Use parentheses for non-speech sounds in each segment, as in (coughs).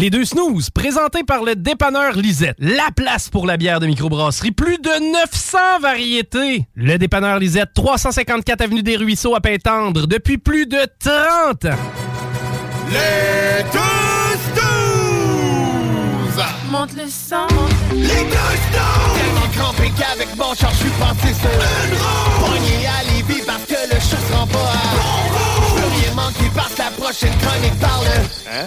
Les deux snooze, présentés par le dépanneur Lisette. La place pour la bière de microbrasserie. Plus de 900 variétés. Le dépanneur Lisette, 354 Avenue des Ruisseaux à Pintendre, depuis plus de 30 ans. Les deux snooze! Monte le sang. Les deux snooze! Tellement crampé qu'avec mon char, je suis passé sur une roue. Pogné à Lévis parce que le chat se rend pas à bon roue. Je veux rien manquer parce que la prochaine chronique parle. Hein?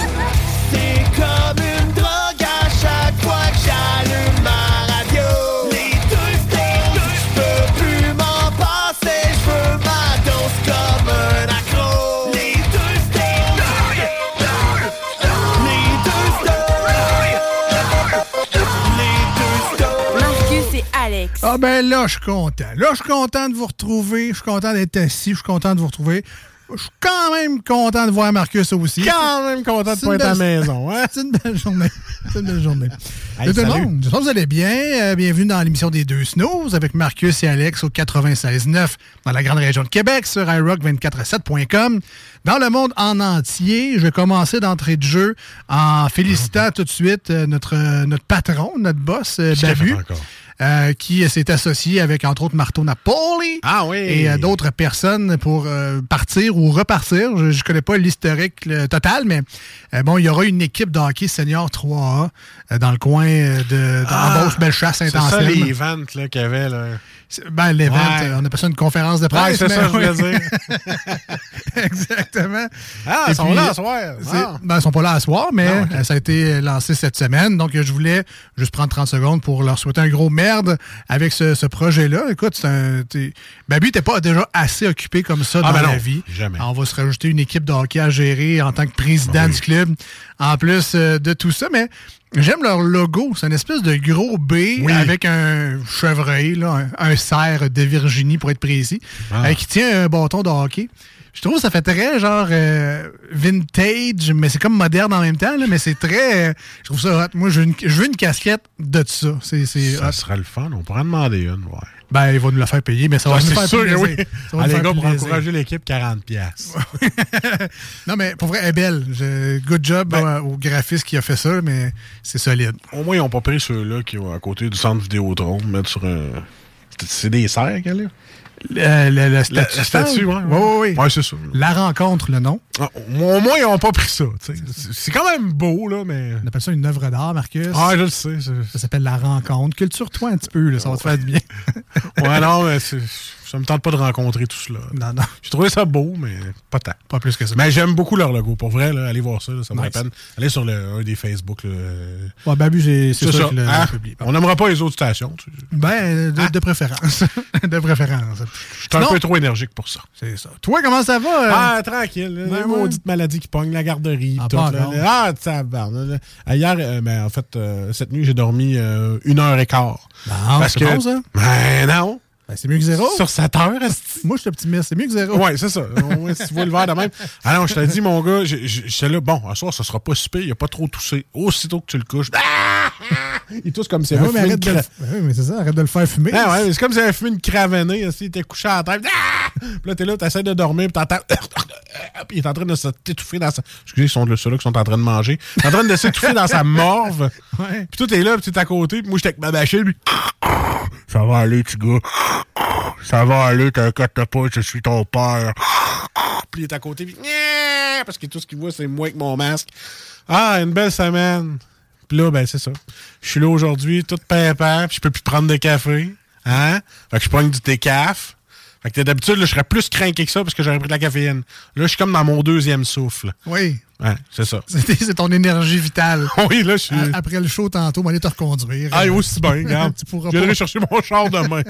Ah ben là, je suis content. Là, je suis content de vous retrouver. Je suis content d'être assis. Je suis content de vous retrouver. Je suis quand même content de voir Marcus aussi. Quand même content de pas être à la maison. (laughs) Hein? C'est une belle journée. C'est une belle journée. (laughs) Hey, Salut tout le monde. J'espère que vous allez bien. Euh, bienvenue dans l'émission des deux snows avec Marcus et Alex au 96.9 dans la grande région de Québec sur iRock247.com. Dans le monde en entier, je vais commencer d'entrée de jeu en félicitant tout de suite euh, notre, euh, notre patron, notre boss, euh, Euh, qui s'est associé avec, entre autres, Marteau Napoli Ah oui. et euh, d'autres personnes pour euh, partir ou repartir. Je ne connais pas l'historique total, mais bon, il y aura une équipe de hockey senior 3A euh, dans le coin de Ah, d'Embauche Bellechasse C'est ça les ventes qu'il y avait. Là. Ben, l'event, Ouais. on appelle ça une conférence de presse. Ouais, c'est ça, je voulais dire. (laughs) Exactement. Ah, ils sont puis, là ce soir. Ah. ben, ils sont pas là à soir, mais ça a été lancé cette semaine. Donc, je voulais juste prendre 30 secondes pour leur souhaiter un gros avec ce, ce projet-là. Écoute, c'est un. t'es- Babu, t'es pas déjà assez occupé comme ça Ah, dans ben la non, vie. jamais. On va se rajouter une équipe de hockey à gérer en tant que président du club, en plus euh, de tout ça. Mais j'aime leur logo. C'est une espèce de gros B Oui. avec un chevreuil, là, un, un cerf de Virginie, pour être précis, Ah. euh, qui tient un bâton de hockey. Je trouve que ça fait très genre euh, vintage, mais c'est comme moderne en même temps, là, mais c'est très. euh, je trouve ça hot. Moi, je veux une, je veux une casquette de ça. C'est, Ça hot. serait le fun. On pourrait en demander une. Ouais. Ben, il va nous la faire payer, mais ça va nous faire sûr plaisir. oui. Ça va nous les faire gars, pour plaisir. encourager l'équipe, 40$. piastres. (laughs) Non, mais pour vrai, elle est belle. Je- good job Ben- euh, au graphiste qui a fait ça, mais c'est solide. Au moins, ils n'ont pas pris ceux-là qui sont à côté du centre Vidéotron, mettre sur un. C'est- C'est des serres qu'elle a? La, la statue, ouais. Oui, oui, oui. Ouais, c'est ça. La rencontre, le nom. Ah, Au moins, ils n'ont pas pris ça. C'est quand même beau, là, mais. On appelle ça une œuvre d'art, Marcus. Ah, je le sais. Ça s'appelle La rencontre. Culture-toi un petit peu, là, ça va te faire du bien. Ouais, (laughs) non, mais c'est- ça me tente pas de rencontrer tout cela. non, non, J'ai trouvé ça beau, mais pas tant. pas plus que ça. Mais j'aime beaucoup leur logo. Pour vrai, là, allez voir ça. là, ça la Nice. peine. Allez sur le, un des Facebook. là. Ouais, Babu, c'est ça, ça. le, hein? publie. On n'aimera pas les autres stations. tu. Ben, de, de préférence. (laughs) de préférence. Je suis un peu trop énergique pour ça. C'est ça. Toi, comment ça va? euh? Ah, tranquille. Ben ouais. maudites maladies qui pognent, la garderie. Ah, tout, ah, tabarnak, là. Ah, Hier, euh, ben, en fait, euh, cette nuit, j'ai dormi euh, une heure et quart. Non, Parce que- bon, ça? Ben non. Ben, c'est mieux que zéro. Sur 7 heures. Moi, je suis optimiste. C'est mieux que zéro. Ouais, c'est ça. Ouais, si tu vois le verre de même. Ah non, je te dis, mon gars, j'étais là, bon, un soir, ça sera pas super, il a pas trop toussé. Aussitôt que tu le couches, ah! (laughs) il tousse comme si Ben avait fumé arrête de le... ben oui, mais c'est ça, arrête de le faire fumer. Ah ouais, c'est comme si il avait fumé une cravenée, il était couché à la tête. Ah! Puis là, t'es là, t'essaies de dormir, puis t'entends. (coughs) Puis il est en train de s'étouffer dans sa. Excusez, ils sont là, ceux-là qui sont en train de manger. Il est en train de s'étouffer dans sa morve. Ouais. Puis toi, t'es là, puis t'es à côté, puis moi, j'étais avec ma machine, puis. (coughs) (coughs) Ça va aller, petit gars. Ça va aller, t'inquiète pas, je suis ton père. Puis il est à côté, puis. Parce que tout ce qu'il voit, c'est moi avec mon masque. Ah, une belle semaine. Puis là, ben, c'est ça. Je suis là aujourd'hui, tout pimpant, puis je peux plus prendre de café. Hein? Fait que je prends du décaf. Fait que d'habitude, là, je serais plus craqué que ça parce que j'aurais pris de la caféine. Là, je suis comme dans mon deuxième souffle. Oui. Ouais, c'est ça. (laughs) C'est ton énergie vitale. (laughs) Oui, là, je suis. Après le show, tantôt, on va aller te reconduire. Ah, aussi bien, regarde. (laughs) Tu pourras Je viendrai pas. chercher mon char demain.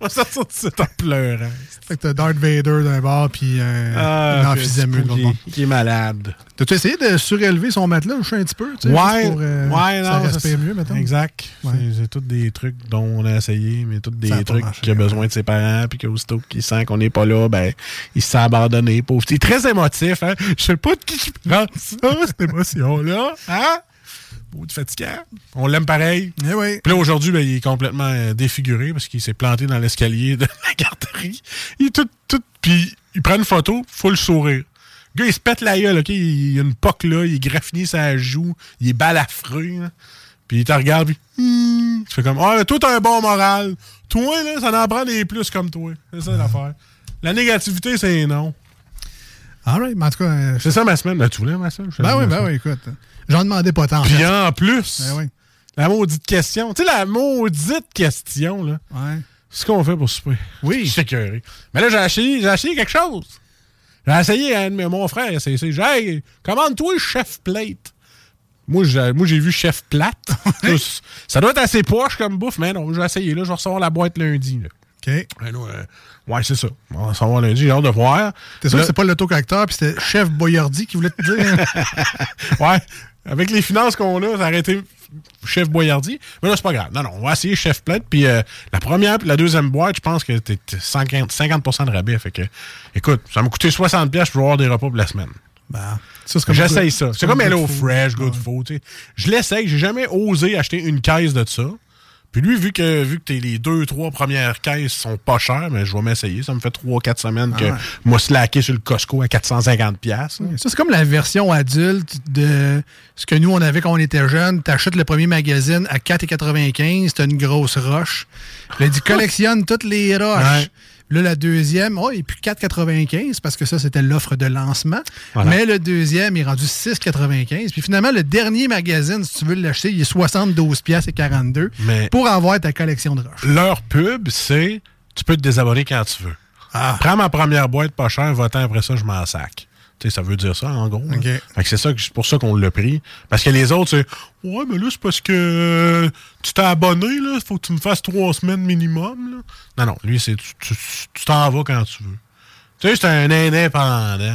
On va sortir de cet en pleurant. Fait que t'as Darth Vader d'un bord, puis euh, Ah, emphysème de l'autre qui, bord. qui est malade. T'as-tu essayé de surélever son matelas, je sais un petit peu, tu sais, Ouais, pour, euh, ouais, ça non, respire c'est- mieux, mettons? Exact. Ouais. C'est- tous des trucs dont on a essayé, mais tous des Ça trucs qu'il a besoin de ses parents, puis qu'aussitôt qu'il sent qu'on n'est pas là, ben, il se sent abandonné. Pauvre. C'est très émotif, hein? Je sais pas de qui je prends ça, cette émotion-là. Hein? Beau de fatigant. On l'aime pareil. Eh oui. Puis là, aujourd'hui, ben, il est complètement euh, défiguré parce qu'il s'est planté dans l'escalier de (laughs) la garderie. Il est tout, tout. Puis il prend une photo, full sourire. Le gars, il se pète la gueule, OK? Il, il a une poque là, il est graffiné sa joue, il est balafreux. là. Puis il te regarde, puis. Hmm. Tu fais comme, ah, mais toi, t'as un bon moral. Toi, là, ça en prend des plus comme toi. C'est ça l'affaire. La négativité, c'est non. All right, mais en tout cas, euh, C'est ça ma semaine. Ben, tu voulais ma semaine? Ben oui, ben oui, écoute. J'en demandais pas tant. Puis en plus, Ben oui. la maudite question. Tu sais, la maudite question, là. Ouais. C'est ce qu'on fait pour souper. Oui. (laughs) Je suis écœuré. Mais là, j'ai essayé, j'ai essayé quelque chose. J'ai essayé, mes- mon frère, c'est essayé. J'ai hey, commande-toi chef plate. Moi, j'ai, moi, j'ai vu chef plate. (laughs) Ça, ça doit être assez poche comme bouffe, mais non, j'ai essayé. Là, je vais recevoir la boîte lundi. Là. OK. Ouais, là, euh, ouais, c'est ça. On va recevoir lundi, j'ai hâte de voir. T'es sûr que c'est pas l'autocorrecteur, puis c'était Chef Boyardi qui voulait te dire? (laughs) Ouais. Avec les finances qu'on a, ça aurait été chef Boyardi. Mais là, c'est pas grave. Non, non, on va essayer chef plate. Puis euh, la première puis la deuxième boîte, je pense que t'es t'es 50, 50 de rabais. Fait que, écoute, ça m'a coûté 60$ piastres pour avoir des repas pour la semaine. ben, comme J'essaye ça. C'est comme good Hello. Fresh, Good. Food. Je l'essaye. J'ai jamais osé acheter une caisse de ça. Puis lui, vu que vu que t'es les deux, trois premières caisses sont pas chères, mais je vais m'essayer. Ça me fait trois, quatre semaines que Ah moi slacké sur le Costco à 450$. piastres. Ça, c'est comme la version adulte de ce que nous, on avait quand on était jeunes. T'achètes le premier magazine à 4,95, t'as une grosse roche. Il dit collectionne toutes les roches. Ouais. Là, la deuxième, oh, il n'est plus 4,95 parce que ça, c'était l'offre de lancement. Voilà. Mais le deuxième il est rendu 6,95. Puis finalement, le dernier magazine, si tu veux l'acheter, il est 72 pièces et 42 Mais- pour avoir ta collection de roches. Leur pub, c'est tu peux te désabonner quand tu veux. Ah. Prends ma première boîte pas chère, votant après ça, je m'en sac. Tu sais, ça veut dire ça, en gros. OK. Fait que c'est ça c'est pour ça qu'on l'a pris. Parce que les autres, c'est Ouais, mais là, c'est parce que euh, tu t'es abonné, là. Faut que tu me fasses trois semaines minimum. Là. Non, non, lui, c'est tu t'en vas quand tu veux. Tu sais, c'est un indépendant.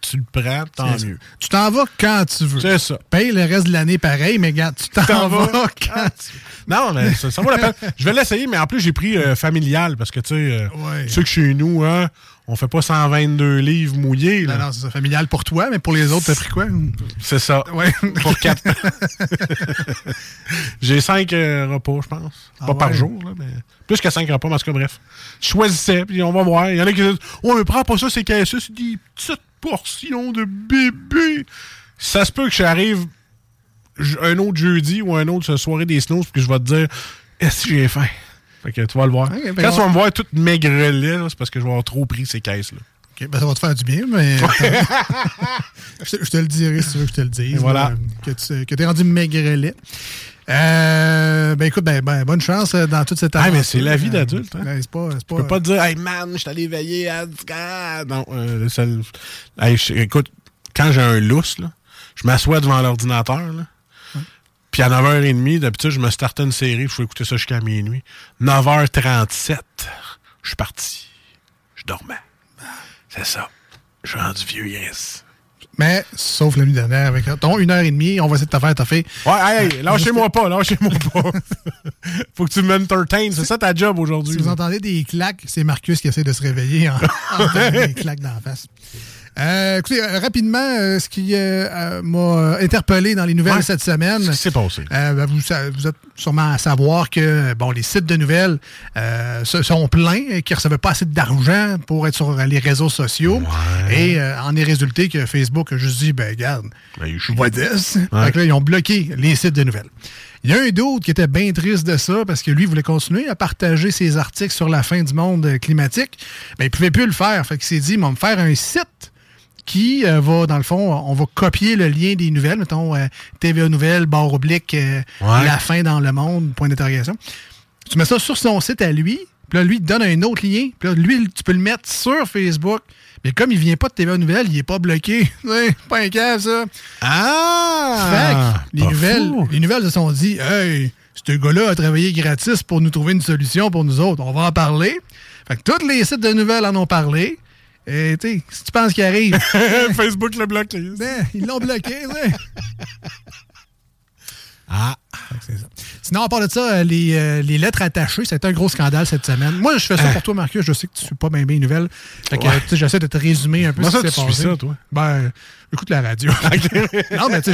tu le prends, tant mieux. Tu t'en vas quand tu veux. C'est ça. Paye le reste de l'année pareil, mais regarde, tu t'en vas vas quand tu Non, mais ça, ça vaut la peine. Je vais l'essayer, mais en plus, j'ai pris euh, familial parce que, tu sais, euh, Ouais. tu sais que chez nous, hein, on fait pas 122 livres mouillés. là. Non, non, c'est familial pour toi, mais pour les autres, t'as pris quoi? C'est ça. Ouais. Pour quatre. (laughs) J'ai cinq euh, repas, je pense. Ah pas par ouais? jour, là, mais plus que cinq repas, mais en tout cas, bref. Je choisissais, puis on va voir. Il y en a qui disent Oh, mais prends pas ça, c'est caissé, c'est des petites portions de bébé. Ça se peut que j'arrive un autre jeudi ou un autre soirée des snows, puis que je vais te dire Est-ce que j'ai faim Fait que tu vas le voir. Ben Quand on- tu vas me voir toute maigrelet, c'est parce que je vais avoir trop pris ces caisses-là. OK, ben ça va te faire du bien, mais. (laughs) je, te, je te le dirai si tu veux que je te le dise. Et voilà. là, que tu que es rendu maigrelet. Euh, ben écoute, ben, ben, bonne chance euh, dans toute cette Ah, mais c'est la vie Euh, d'adulte, hein. ben, c'est pas. Je peux pas te dire, hey man, je suis allé veiller à. Non, euh, ça- hey, écoute, quand j'ai un lousse, là, je m'assois devant l'ordinateur. Puis à 9h30, d'habitude, je me startais une série, il faut écouter ça jusqu'à minuit. 9h37, je suis parti. Je dormais. C'est ça. Je suis rendu vieux, yes. Mais, sauf la nuit dernière, avec ton une heure et demie, on va essayer de te faire taffer. Ouais, hey, hey, lâchez-moi pas, lâchez-moi pas. (laughs) faut que tu m'entertaines, c'est ça ta job aujourd'hui. Si vous entendez des claques, c'est Marcus qui essaie de se réveiller en, en (laughs) donnant des claques dans la face. Euh, écoutez, euh, rapidement, euh, ce qui euh, m'a interpellé dans les nouvelles Ouais. cette semaine. Qu'est-ce qui s'est passé? Euh, ben, vous, vous êtes sûrement à savoir que bon, les sites de nouvelles euh, se- sont pleins et qu'ils ne recevaient pas assez d'argent pour être sur les réseaux sociaux. Et euh, en est résulté que Facebook a juste dit, ben regarde, Ben, je vois this. Ouais. Fait que là, ils ont bloqué les sites de nouvelles. Il y a un d'autre qui était bien triste de ça parce que lui voulait continuer à partager ses articles sur la fin du monde climatique. Mais il ne pouvait plus le faire. Fait qu'il s'est dit, ils vont me faire un site qui euh, va, dans le fond, on va copier le lien des nouvelles, mettons euh, TVA Nouvelles, barre oblique, euh, Ouais. la fin dans le monde, point d'interrogation. Tu mets ça sur son site à lui, Puis là, lui, il te donne un autre lien. Puis là, lui, tu peux le mettre sur Facebook. Mais comme il vient pas de TVA Nouvelles, il est pas bloqué. (laughs) Pas un cas, ça. Ah! Fait que les nouvelles, fou. les nouvelles se sont dit Hey, ce gars-là a travaillé gratis pour nous trouver une solution pour nous autres. On va en parler. Fait que tous les sites de nouvelles en ont parlé. Et tu sais, si tu penses qu'il arrive, (laughs) Facebook le bloqué. ben, ils l'ont bloqué, ouais. (laughs) Ah! C'est ça. Sinon, à part de ça, euh, les, euh, les lettres attachées, c'était un gros scandale cette semaine. Moi, je fais ça pour toi, Marcus. Je sais que tu ne suis pas bien bien les nouvelles. Fait que, Ouais. tu sais, j'essaie de te résumer un peu Comment ce qui s'est suis passé. ça, toi? Ben, j'écoute la radio. (laughs) (laughs) non, mais tu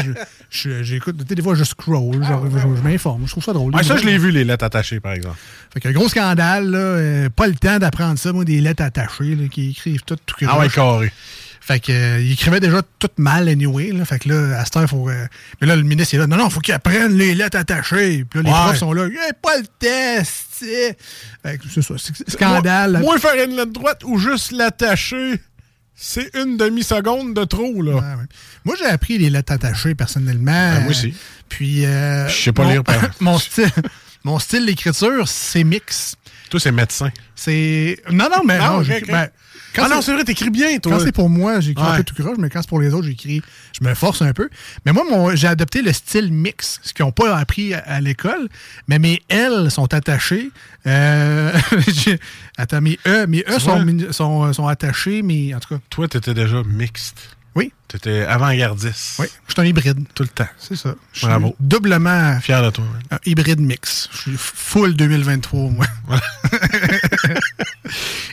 sais, j'écoute. Des fois, je scroll, genre, je, je m'informe. Je trouve ça drôle. Ouais, ça, je l'ai vu, les lettres attachées, par exemple. Fait qu'un gros scandale, là. euh, pas le temps d'apprendre ça, moi, des lettres attachées, là, qui écrivent tout, tout Ah ouais, carré. Fait que, euh, il écrivait déjà tout mal, anyway. Là. Fait que là, à cette heure, il faut. euh, Mais là, le ministre, est là. Non, non, faut qu'il apprenne les lettres attachées. Puis là, les Ouais. profs sont là. Eh, pas le test. c'est- Fait que c'est ça. c'est- Scandale. Moi, moi, faire une lettre droite ou juste l'attacher, c'est une demi-seconde de trop, là. Ouais, ouais. Moi, j'ai appris les lettres attachées personnellement. Ben, moi aussi. Puis. euh, Je sais pas mon- lire, (laughs) par mon style, mon style d'écriture, c'est mix. Toi, c'est médecin. C'est. Non, non, mais Ah, non. ok, j'ai- ok. ben, quand ah non, c'est- vrai, t'écris bien, toi. Quand c'est pour moi, j'écris un peu tout croche, mais quand c'est pour les autres, j'écris. Je me force un peu. Mais moi, mon- j'ai adopté le style mix, ce qu'ils n'ont pas appris à, à l'école. Mais mes L sont attachés. Euh, (laughs) attends, mes E, mes E sont, sont, sont attachés, mais en tout cas, Toi, t'étais déjà mixte. Oui, T'étais avant-gardiste. oui, je suis un hybride. Tout le temps. C'est ça. Je suis Bravo. doublement Fier de toi. man. un hybride mix. Je suis full 2023, moi. (laughs)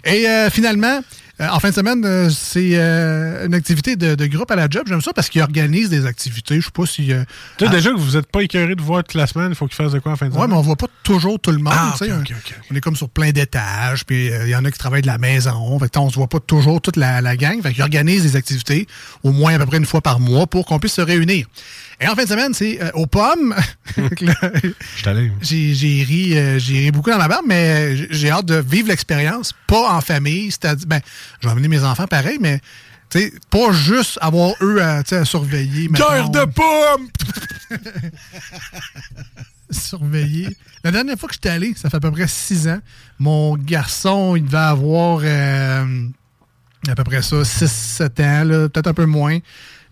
Et euh, finalement, euh, en fin de semaine, euh, c'est euh, une activité de, de groupe à la job. J'aime ça parce qu'ils organisent des activités. Je sais pas si. euh, Tu sais, déjà que vous êtes pas écœuré de voir toute la semaine, il faut qu'il fasse de quoi en fin de Ouais, semaine? mais on voit pas toujours tout le monde. Ah, tu sais, ok, un- ok, ok. On est comme sur plein d'étages, puis euh, il y en a qui travaillent de la maison. Fait que, on se voit pas toujours toute la, la gang. Fait qu'ils organisent des activités au moins à peu près une fois par mois pour qu'on puisse se réunir. Et en fin de semaine, c'est euh, aux pommes. (laughs) J'ai ri, euh, j'ai ri beaucoup dans ma barbe, mais j'ai- j'ai hâte de vivre l'expérience, pas en famille. C'est-à-dire, ben, je vais amener mes enfants pareil, mais pas juste avoir eux à, surveiller. Guerre mettons. de pommes! (laughs) surveiller. La dernière fois que j'étais allé, ça fait à peu près six ans, mon garçon, il devait avoir euh, à peu près ça, 6-7 ans, peut-être un peu moins.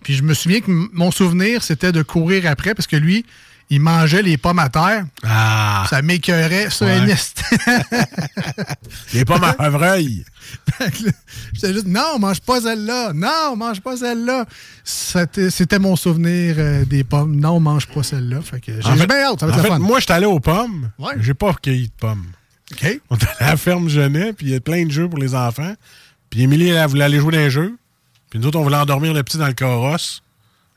Puis je me souviens que mon souvenir, c'était de courir après, parce que lui, il mangeait les pommes à terre. Ah! Ça m'écœurait, ça, Ouais. un instant. (laughs) Les pommes à (laughs) chevreuil! J'étais juste, non, mange pas celle-là. Non, mange pas celle-là. C'était mon souvenir euh, des pommes. Non, mange pas celle-là. Fait que j'ai bien hâte, ça va En fait, fun. moi, j'étais allé aux pommes. Ouais. J'ai pas cueilli de pommes. OK. On est allé à la ferme Genet, puis il y a plein de jeux pour les enfants. Puis Émilie, elle voulait aller jouer dans les jeux. Puis nous autres, on voulait endormir le petit dans le carrosse.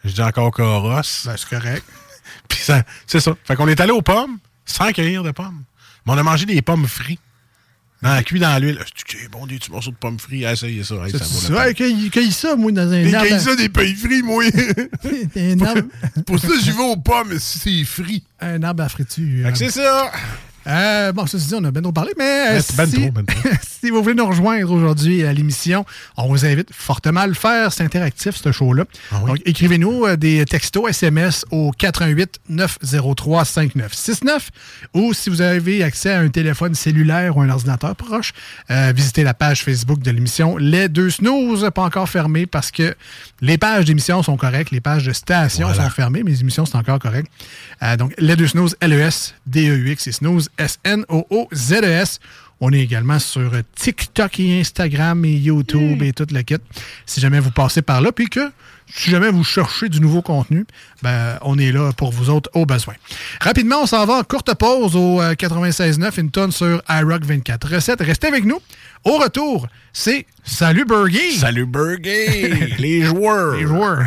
Je dis encore carrosse. Ben, c'est correct. (laughs) Puis ça, c'est ça. Fait qu'on est allé aux pommes sans cueillir de pommes. Mais on a mangé des pommes frites. Dans la cuit dans l'huile. C'est bon, des petits morceaux de pommes frites. Essayez ça. Hey, ça vaut la cueille, cueille ça, moi, dans un arbre. cueilli ça des pays frits, moi. (laughs) un, arbre, Pour ça, j'y vais aux pommes si c'est frit. un arbre à friture. Fait que c'est ça. Euh, bon, ça, dit, on a bien trop parlé, mais euh, Ben, ben si, trop, ben trop. (laughs) si vous voulez nous rejoindre aujourd'hui à l'émission, on vous invite fortement à le faire. C'est interactif, ce show-là. Ah oui? Donc, écrivez-nous euh, des textos SMS au 88 903 5969 ou si vous avez accès à un téléphone cellulaire ou un ordinateur proche, euh, visitez la page Facebook de l'émission Les Deux Snooze, pas encore fermée parce que les pages d'émission sont correctes, les pages de station Voilà. sont fermées, mais les émissions sont encore correctes. Donc, Les Deux Snooze, L-E-S-D-E-U-X et Snooze, S-N-O-O-Z-E-S. On est également sur TikTok et Instagram et YouTube et toute la kit. Si jamais vous passez par là, puis que si jamais vous cherchez du nouveau contenu, ben, on est là pour vous autres au besoin. Rapidement, on s'en va en courte pause au euh, 96.9, une tonne sur iRock 24 recettes. Restez avec nous. Au retour, c'est Salut Burger! Salut, Burger! (laughs) les joueurs! Les joueurs.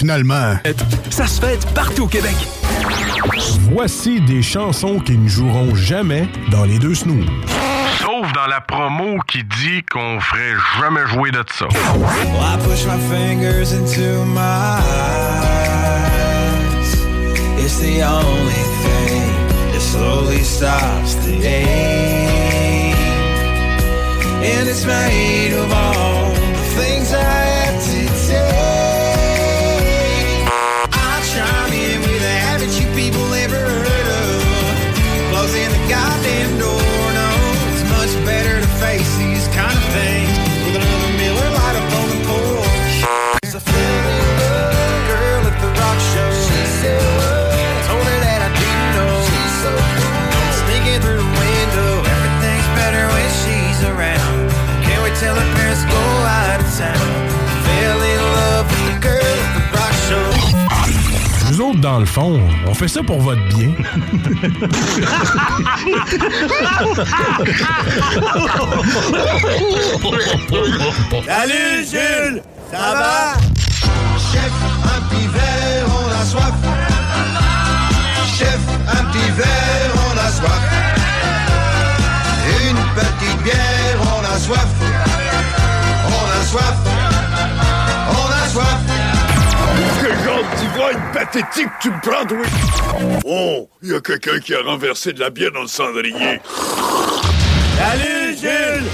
Finalement. Ça se fait partout au Québec. Voici des chansons qui ne joueront jamais dans les deux snooze. Sauf dans la promo qui dit qu'on ferait jamais jouer de ça. Well, I push my fingers into my eyes. It's the only thing that slowly stops the ache. And it's made of all the things I dans le fond, on fait ça pour votre bien. Salut Jules, ça va? Chef, un petit verre, on a soif. Chef, un petit verre, on a soif. Pathétique tu me prends, oui? Oh, il y a quelqu'un qui a renversé de la bière dans le cendrier. Salut Jules!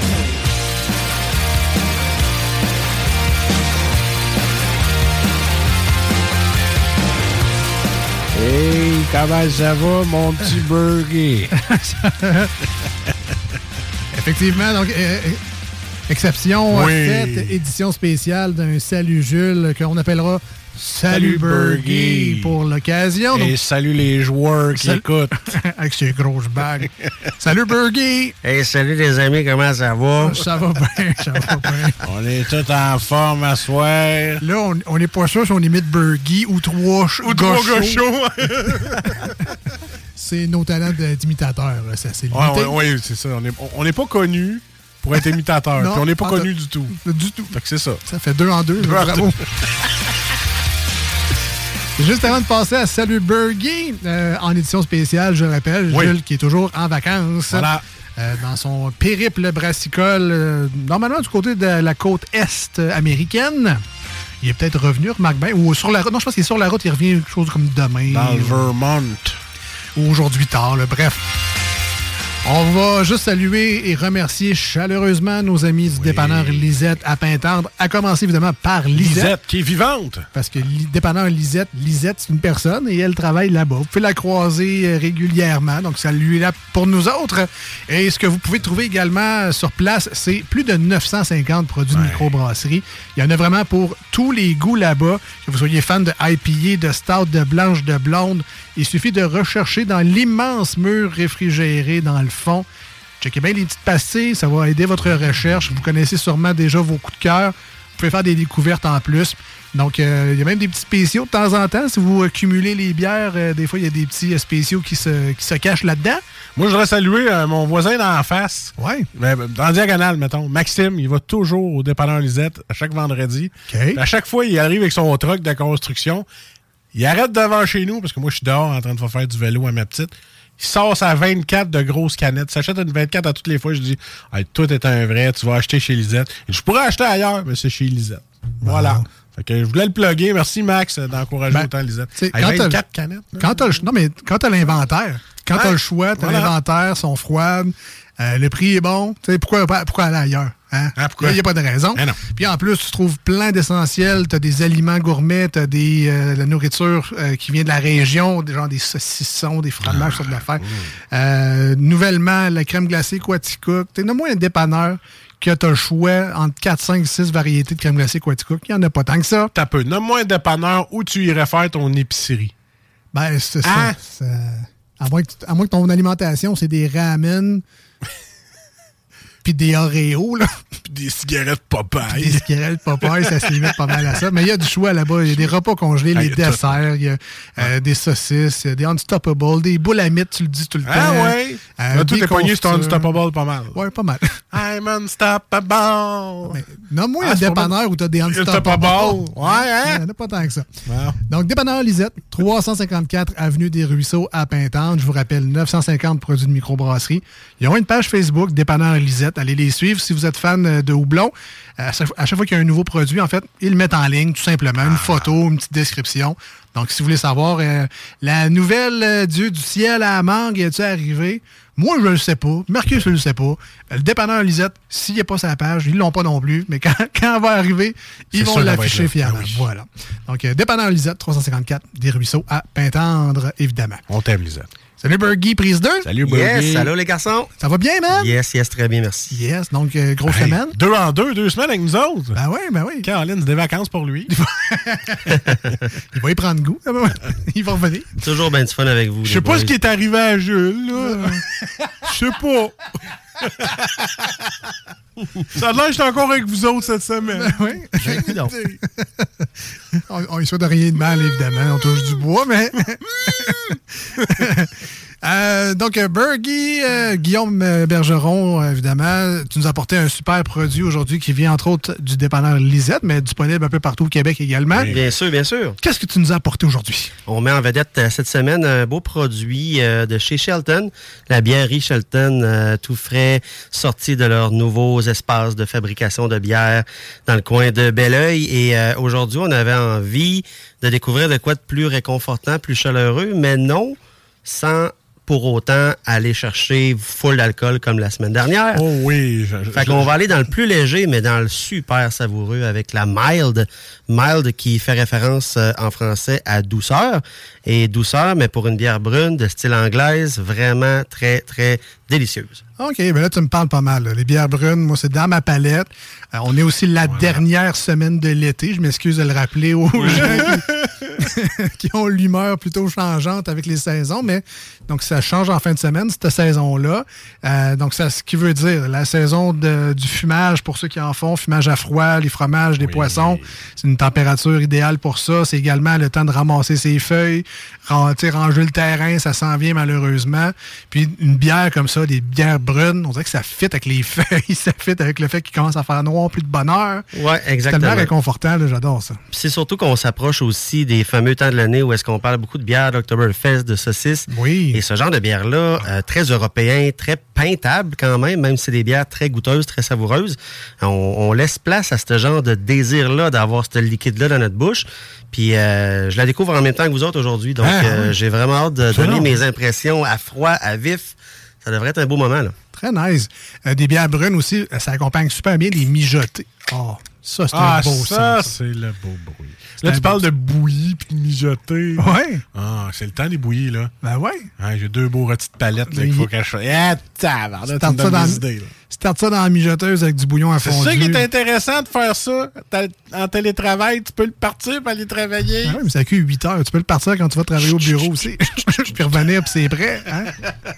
Hey, comment ça va, mon petit burger? (laughs) Effectivement, donc, euh, euh, exception Oui. faite, édition spéciale d'un Salut Jules qu'on appellera Salut Salut Burger. pour l'occasion. Donc, Et salut les joueurs qui Salut- écoutent. (laughs) avec ses grosses bagues. (laughs) Salut Burger! Hey, salut les amis, comment ça va? Ça va bien, ça va bien. (laughs) On est tous en forme à soir. Là, on- n'est pas sûr si on imite Burgie ou trois, Ou trois. C'est nos talents d'imitateurs, ça c'est Ouais, limité. ouais, ouais, c'est ça. On n'est on n'est pas connus pour être imitateurs. On n'est pas connus du tout. Du tout. Fait que c'est ça. Ça fait deux en deux. Deux en bravo. deux. Juste avant de passer à Salut Burgie, euh, en édition spéciale, je rappelle, Oui. Jules qui est toujours en vacances. Voilà. euh, dans son périple brassicole, euh, normalement du côté de la côte est américaine. Il est peut-être revenu, remarque bien. Ou sur la route. Non, je pense qu'il est sur la route, il revient quelque chose comme demain. Dans le Vermont. ou aujourd'hui tard, là. bref. On va juste saluer et remercier chaleureusement nos amis du dépanneur Lisette à Pintendre, à commencer évidemment par Lisette. Lisette, qui est vivante. Parce que dépanneur Lisette, Lisette, c'est une personne et elle travaille là-bas. Vous pouvez la croiser euh, régulièrement, donc ça lui est là pour nous autres. Et ce que vous pouvez trouver également euh, sur place, c'est plus de 950 produits de microbrasserie. Il y en a vraiment pour tous les goûts là-bas. Que vous soyez fan de IPA, de stout, de blanche, de blonde, il suffit de rechercher dans l'immense mur réfrigéré dans le fond. Checkez bien les petites pastilles, ça va aider votre recherche. Vous connaissez sûrement déjà vos coups de cœur. Vous pouvez faire des découvertes en plus. Donc, euh, il y a même des petits spéciaux de temps en temps. Si vous euh, cumulez les bières, euh, des fois, il y a des petits euh, spéciaux qui se, qui se cachent là-dedans. Moi, je voudrais saluer euh, mon voisin d'en face. Ouais. Ben, ben, dans diagonale, mettons. Maxime, il va toujours au dépanneur Lisette à chaque vendredi. À chaque fois, il arrive avec son truck de construction. Il arrête devant chez nous, parce que moi, je suis dehors en train de faire du vélo à ma petite. Il sort sa 24 de grosses canettes. Il s'achète une 24 à toutes les fois. Je dis, hey, tout est un vrai, tu vas acheter chez Lisette. Et je pourrais acheter ailleurs, mais c'est chez Lisette. Voilà. Fait que je voulais le plugger. Merci, Max, d'encourager Ben, autant Lisette. Hey, quand t'as- 24 canettes. là. Quand t'as le, non, mais quand t'as l'inventaire, quand t'as le choix, t'as Voilà. l'inventaire, sont froides, euh, le prix est bon, tu sais, pourquoi, pourquoi aller ailleurs? Hein? Ah, pourquoi? Il n'y a pas de raison. Non. Puis en plus, tu trouves plein d'essentiels. Tu as des aliments gourmets, tu as des, euh, de la nourriture euh, qui vient de la région, des, genre des saucissons, des fromages, Ah, sortes d'affaires. Euh, nouvellement, la crème glacée Quaticook. Tu moins un dépanneur que tu as le choix entre 4, 5, 6 variétés de crème glacée Quaticook. Il n'y en a pas tant que ça. T'as peu. Nomme-moi un dépanneur où tu irais faire ton épicerie? Ben, c'est Hein? ça. C'est- À moins, que, à moins que ton alimentation, c'est des ramen (laughs) puis des Oreos, là. Puis des cigarettes Popeye. des cigarettes Popeye, ça se limite pas mal à ça. Mais il y a du choix là-bas. Il y a des repas congelés, Ah, les desserts, il y a euh, des saucisses, y a des Unstoppable, des boulamites, tu le dis tout le temps. Ah ouais? Euh, Là, tout des est ton confiture. Unstoppable pas mal. Ouais, pas mal. (laughs) I'm unstoppable. Nomme-moi Ah, un c'est pas dépanneur où t'as des Unstoppable. unstoppables. Ouais, hein? Il n'y en a pas tant que ça. Donc, dépanneur Lisette, 354 Avenue des Ruisseaux à Pintante. Je vous rappelle, 950 produits de microbrasserie. Ils ont une page Facebook, dépanneur Lisette. Allez les suivre si vous êtes fan euh, de houblon. À chaque, à chaque fois qu'il y a un nouveau produit, en fait, ils le mettent en ligne, tout simplement. Une photo, une petite description. Donc, si vous voulez savoir, euh, la nouvelle euh, Dieu du ciel à la mangue, est-tu arrivé? Moi, je ne le sais pas. Marcus, je ne le sais pas. Le dépanneur Lisette, s'il n'est pas sa page, ils ne l'ont pas non plus. Mais quand, (laughs) quand elle va arriver, ils vont l'afficher fièrement. Ah oui. Voilà. Donc, euh, dépanneur Lisette, 354 des Ruisseaux à Pintendre, évidemment. On t'aime, Lisette. Salut, Bergie, prise 2. Salut, Yes, allô les garçons. Ça va bien, man? Yes, yes, très bien, merci. Yes, donc, euh, grosse Hey, semaine. Deux en deux, deux semaines avec nous autres. Ben oui, ben oui. Caroline, c'est des vacances pour lui. (laughs) Il va y prendre goût. Il va revenir. Toujours bien du fun avec vous. Je sais pas ce qui est arrivé à Jules, là. (laughs) Je sais pas. Ça a l'air que j'étais encore avec vous autres cette semaine. oui. (laughs) on, on y souhaite rien de mal, évidemment. On touche du bois, mais. (laughs) Euh, donc, euh, Bergie, euh, Guillaume euh, Bergeron, évidemment, tu nous as apporté un super produit aujourd'hui qui vient entre autres du dépanneur Lisette, mais disponible un peu partout au Québec également. Bien sûr, bien sûr. Qu'est-ce que tu nous as apporté aujourd'hui? On met en vedette cette semaine un beau produit euh, de chez Shelton, la bièrerie Shelton, tout frais, sorti de leurs nouveaux espaces de fabrication de bière dans le coin de Belleuil. Et aujourd'hui, on avait envie de découvrir de quoi de plus réconfortant, plus chaleureux, mais non sans pour autant aller chercher full d'alcool comme la semaine dernière. Oh oui. je- je- Fait qu'on va aller dans le plus léger, mais dans le super savoureux avec la mild. Mild qui fait référence euh, en français à douceur. Et douceur, mais pour une bière brune de style anglaise, vraiment très, très délicieuse. OK, ben là, tu me parles pas mal. là. Les bières brunes, moi, c'est dans ma palette. Euh, on est aussi la dernière semaine de l'été. Je m'excuse de le rappeler aux gens (laughs) qui, (laughs) qui ont l'humeur plutôt changeante avec les saisons, mais donc ça change en fin de semaine, cette saison-là. Euh, donc, ça, ce qui veut dire la saison de- du fumage pour ceux qui en font, fumage à froid, les fromages, les poissons, c'est une température idéale pour ça. C'est également le temps de ramasser ses feuilles, ranger le terrain, ça s'en vient malheureusement. Puis une bière comme ça, des bières on dirait que ça fit avec les (laughs) feuilles, ça fit avec le fait qu'il commence à faire noir, plus de bonheur. Ouais, C'est exactement. tellement réconfortant, j'adore ça. C'est surtout qu'on s'approche aussi des fameux temps de l'année où est-ce qu'on parle beaucoup de bières d'Octoberfest, de saucisses. Oui. Et ce genre de bière-là, euh, très européen, très peintable quand même, même si c'est des bières très goûteuses, très savoureuses. On, on laisse place à ce genre de désir-là d'avoir ce liquide-là dans notre bouche. Puis euh, je la découvre en même temps que vous autres aujourd'hui. Donc Ah, euh, oui. j'ai vraiment hâte de donner mes impressions à froid, à vif. Ça devrait être un beau moment. Là. Très nice. Euh, des bières brunes aussi, euh, ça accompagne super bien les mijotés. Oh, ça, c'est Ah, un beau ça, c'est le beau bruit. Là, tu parles de bouillie puis de mijoter. Ouais. Ah, c'est le temps des bouillies, là. Ben ouais. Ouais, J'ai deux beaux rôtis de palette là, qu'il faut que je fasse. Ah, tabarnak, tu me donnes des idées, là. Starte ça dans la mijoteuse avec du bouillon à C'est fondu. ça qui est intéressant de faire ça. En télétravail, tu peux le partir pour aller travailler. Ah oui, mais ça cuit 8 heures. Tu peux le partir quand tu vas travailler au bureau aussi. (laughs) (laughs) puis revenir, puis c'est prêt. hein?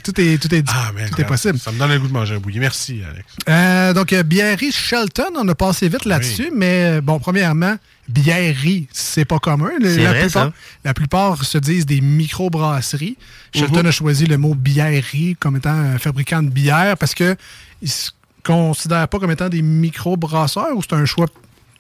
Tout est, tout est, Ah, man, tout est possible. Ça me donne le goût de manger un bouilli. Merci, Alex. Euh, donc, euh, Bièrerie Shelton, on a passé vite là-dessus, mais euh, bon, premièrement, Bièrerie, c'est pas commun. Le- C'est la, vrai, plupart, ça. la plupart se disent des micro-brasseries. Shelton Mhm. a choisi le mot bièrerie comme étant un fabricant de bière parce que ils se considèrent pas comme étant des micro-brasseurs ou c'est un choix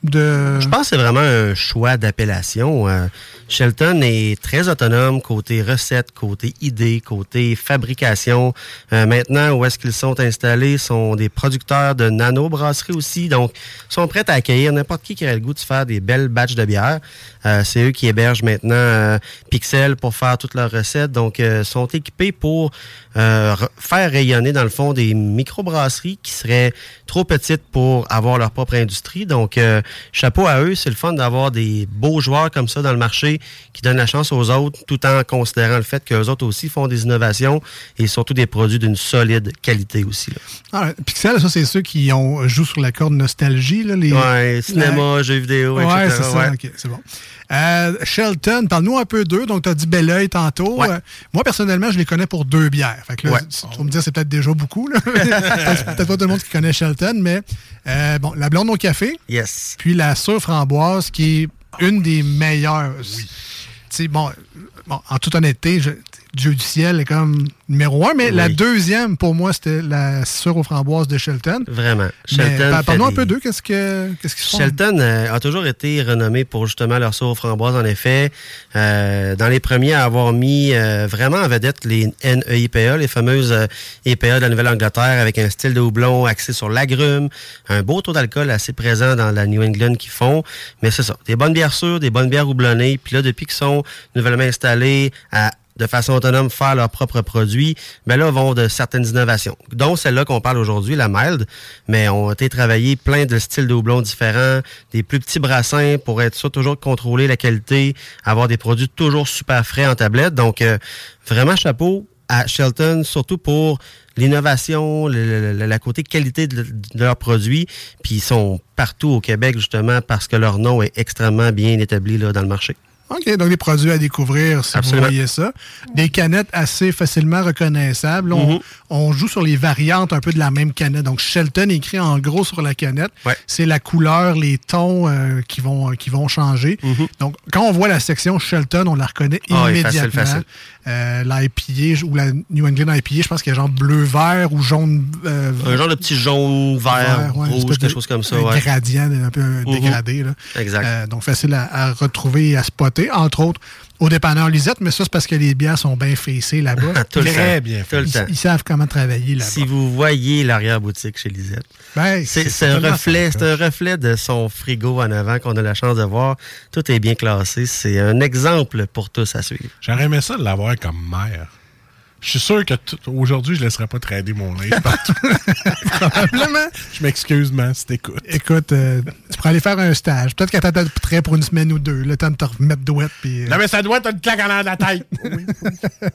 Je pense que c'est vraiment un choix d'appellation. Euh, Shelton est très autonome côté recette, côté idée, côté fabrication. Euh, maintenant, où est-ce qu'ils sont installés, sont des producteurs de nano-brasseries aussi. Donc, ils sont prêts à accueillir n'importe qui qui aurait le goût de faire des belles batches de bière. Euh, c'est eux qui hébergent maintenant Pixel pour faire toutes leurs recettes. Donc, euh, sont équipés pour re- faire rayonner, dans le fond, des micro-brasseries qui seraient trop petites pour avoir leur propre industrie. Donc, chapeau à eux. C'est le fun d'avoir des beaux joueurs comme ça dans le marché qui donnent la chance aux autres tout en considérant le fait qu'eux autres aussi font des innovations et surtout des produits d'une solide qualité aussi. Là. Ah, Pixel, ça, c'est ceux qui ont, jouent sur la corde nostalgie. Là, les... Ouais, cinéma, jeux vidéo, Ouais, etc. c'est ça. Ouais. OK, c'est bon. Euh, Shelton, parle-nous un peu d'eux. Donc, tu as dit Belleuil tantôt. Ouais. Euh, moi, personnellement, je les connais pour deux bières. Fait que là, Ouais. tu vas me dire, c'est peut-être déjà beaucoup. là. (laughs) peut-être pas tout le monde qui connaît Shelton, mais euh, bon, la blonde au café. Yes. Puis la sûre framboise, qui est une des meilleures. Oui. bon, bon, en toute honnêteté, je- Dieu du ciel est comme numéro un, mais la deuxième, pour moi, c'était la sœur aux framboises de Shelton. Vraiment. Shelton par- Parle-nous fait un peu d'eux, qu'est-ce que- qu'est-ce qu'ils font? Shelton euh, a toujours été renommé pour justement leur sauce aux framboises, en effet. Euh, dans les premiers à avoir mis euh, vraiment en vedette les NEIPA, les fameuses IPA de la Nouvelle-Angleterre, avec un style de houblon axé sur l'agrume, un beau taux d'alcool assez présent dans la New England qu'ils font. Mais c'est ça, des bonnes bières sûres, des bonnes bières houblonnées. Puis là, depuis qu'ils sont nouvellement installés à de façon autonome faire leurs propres produits, ben là, vont de certaines innovations, dont celle-là qu'on parle aujourd'hui, la mild, mais on a été travaillé plein de styles de houblon différents, des plus petits brassins pour être sûr toujours de contrôler la qualité, avoir des produits toujours super frais en tablette. Donc, euh, vraiment chapeau à Shelton, surtout pour l'innovation, la côté qualité de, de leurs produits, puis ils sont partout au Québec justement parce que leur nom est extrêmement bien établi là, dans le marché. OK, donc des produits à découvrir si Absolument. vous voyez ça. Des canettes assez facilement reconnaissables. On, Mhm. on joue sur les variantes un peu de la même canette. Donc, Shelton écrit en gros sur la canette. C'est la couleur, les tons euh, qui, vont, qui vont changer. Donc, quand on voit la section Shelton, on la reconnaît Mhm. Ah immédiatement. facile, facile. Euh, L'IPA ou la New England IPA, je pense qu'il y a genre bleu-vert ou jaune... euh, Un genre de petit jaune, vert, vert, ouais, rouge, quelque chose comme ça. Un ouais. gradient, un peu Mhm. dégradé. Là. Exact. Euh, donc, facile à, à retrouver et à spotter, entre autres, au dépanneur Lisette, mais ça, c'est parce que les bières sont bien fessées là-bas. (laughs) Tout le Très temps. bien Tout le Ils, temps. ils savent comment travailler là-bas. Si vous voyez l'arrière-boutique chez Lisette, Ben, c'est c'est c'est un, reflet, c'est un reflet de son frigo en avant qu'on a la chance de voir. Tout est bien classé. C'est un exemple pour tous à suivre. J'aurais aimé ça de l'avoir comme mère. Je suis sûr que aujourd'hui, je ne laisserai pas trader mon linge partout. (laughs) Probablement. Je m'excuse, man, si t'écoutes. Écoute, euh, tu pourrais aller faire un stage. Peut-être qu'elle t'attend prêt pour une semaine ou deux. Le temps de te remettre douette. Puis, euh, Non, mais ça doit être une claque en l'air de la tête. (laughs)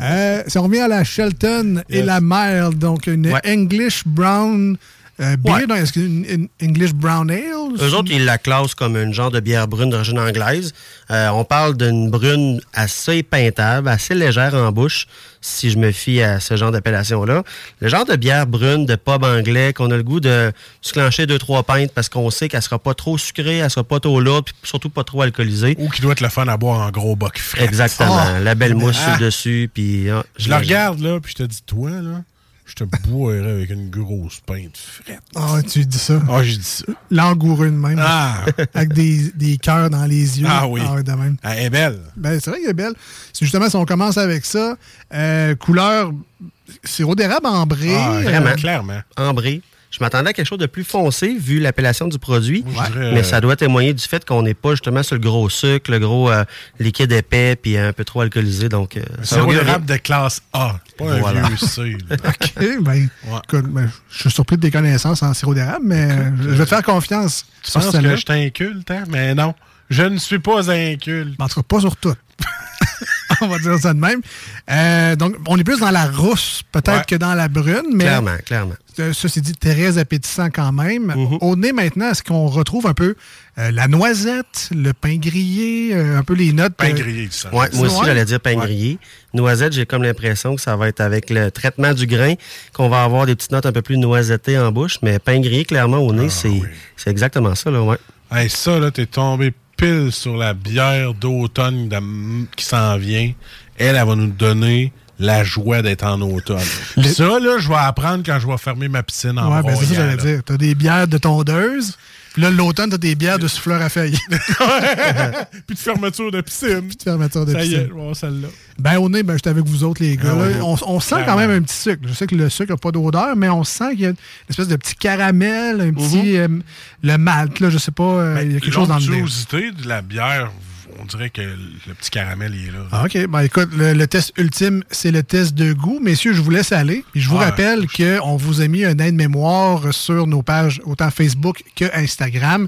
Euh, si on revient à la Shelton et la Mild, donc une Ouais. English Brown euh, Ouais. est-ce qu'une English Brown Ale? Eux autres, ils la classent comme une genre de bière brune d'origine anglaise. Euh, on parle d'une brune assez peintable, assez légère en bouche, si je me fie à ce genre d'appellation-là. Le genre de bière brune de pub anglais qu'on a le goût de se clencher deux, trois pintes parce qu'on sait qu'elle sera pas trop sucrée, elle sera pas trop lourde, puis surtout pas trop alcoolisée. Ou qui doit être le fun à boire en gros boc frais. Exactement. Ah! La belle mousse sur Ah! le dessus, puis... ah, Je la regarde, là, puis je te dis, toi, là, je te boirais avec une grosse pinte frette. Ah, tu dis ça? Ah, j'ai dit ça. Langoureux de même. Ah. Avec des, des cœurs dans les yeux. Ah oui. ouais, de même. Elle est belle. Ben, c'est vrai qu'elle est belle. C'est justement, si on commence avec ça, euh, couleur sirop d'érable ambré. Ah, euh, vraiment. clairement. Ambré. Je m'attendais à quelque chose de plus foncé vu l'appellation du produit, dirais, mais euh, ça doit témoigner du fait qu'on n'est pas justement sur le gros sucre, le gros euh, liquide épais puis un peu trop alcoolisé. Donc, euh, Sirop augure d'érable de classe A. Pas un Voilà. vieux C. (laughs) OK, ben, ben, je suis surpris de tes connaissances en sirop d'érable, mais euh, je vais te faire confiance. Tu penses que je t'inculte, hein? Mais non. Je ne suis pas inculte. En tout cas, pas sur tout. (laughs) on va dire ça de même. Euh, donc, on est plus dans la rousse, peut-être, Ouais. que dans la brune, mais Clairement, clairement. Euh, ceci dit, très appétissant quand même. Mm-hmm. Au nez, maintenant, est-ce qu'on retrouve un peu euh, la noisette, le pain grillé, euh, un peu les notes? Pain grillé, ça. Ouais, moi aussi, j'allais dire pain grillé. Noisette, j'ai comme l'impression que ça va être avec le traitement du grain qu'on va avoir des petites notes un peu plus noisettées en bouche, mais pain grillé, clairement, au nez, c'est c'est exactement ça, là, ouais. Hey, ça, là, t'es tombé pile sur la bière d'automne qui s'en vient. Elle, elle va nous donner la joie d'être en automne. Ça, là, je vais apprendre quand je vais fermer ma piscine en Ouais, ben c'est ça j'allais dire. T'as des bières de tondeuse, puis là, l'automne, t'as des bières de souffleur à feuilles. (laughs) Puis de fermeture de piscine. Puis de fermeture de ça y est, piscine. je vais avoir celle-là. Ben, au nez, ben, j'étais avec vous autres, les gars. Ah on, on sent quand même un petit sucre. Je sais que le sucre n'a pas d'odeur, mais on sent qu'il y a une espèce de petit caramel, un petit. euh, le malt, là, je sais pas. euh, il y a quelque chose dans le. L'onctuosité de la bière, on dirait que le petit caramel il est là. Ah, OK. Ben, écoute, le, le test ultime, c'est le test de goût. Messieurs, je vous laisse aller. Puis je vous rappelle qu'on vous a mis un aide-mémoire sur nos pages, autant Facebook que Instagram.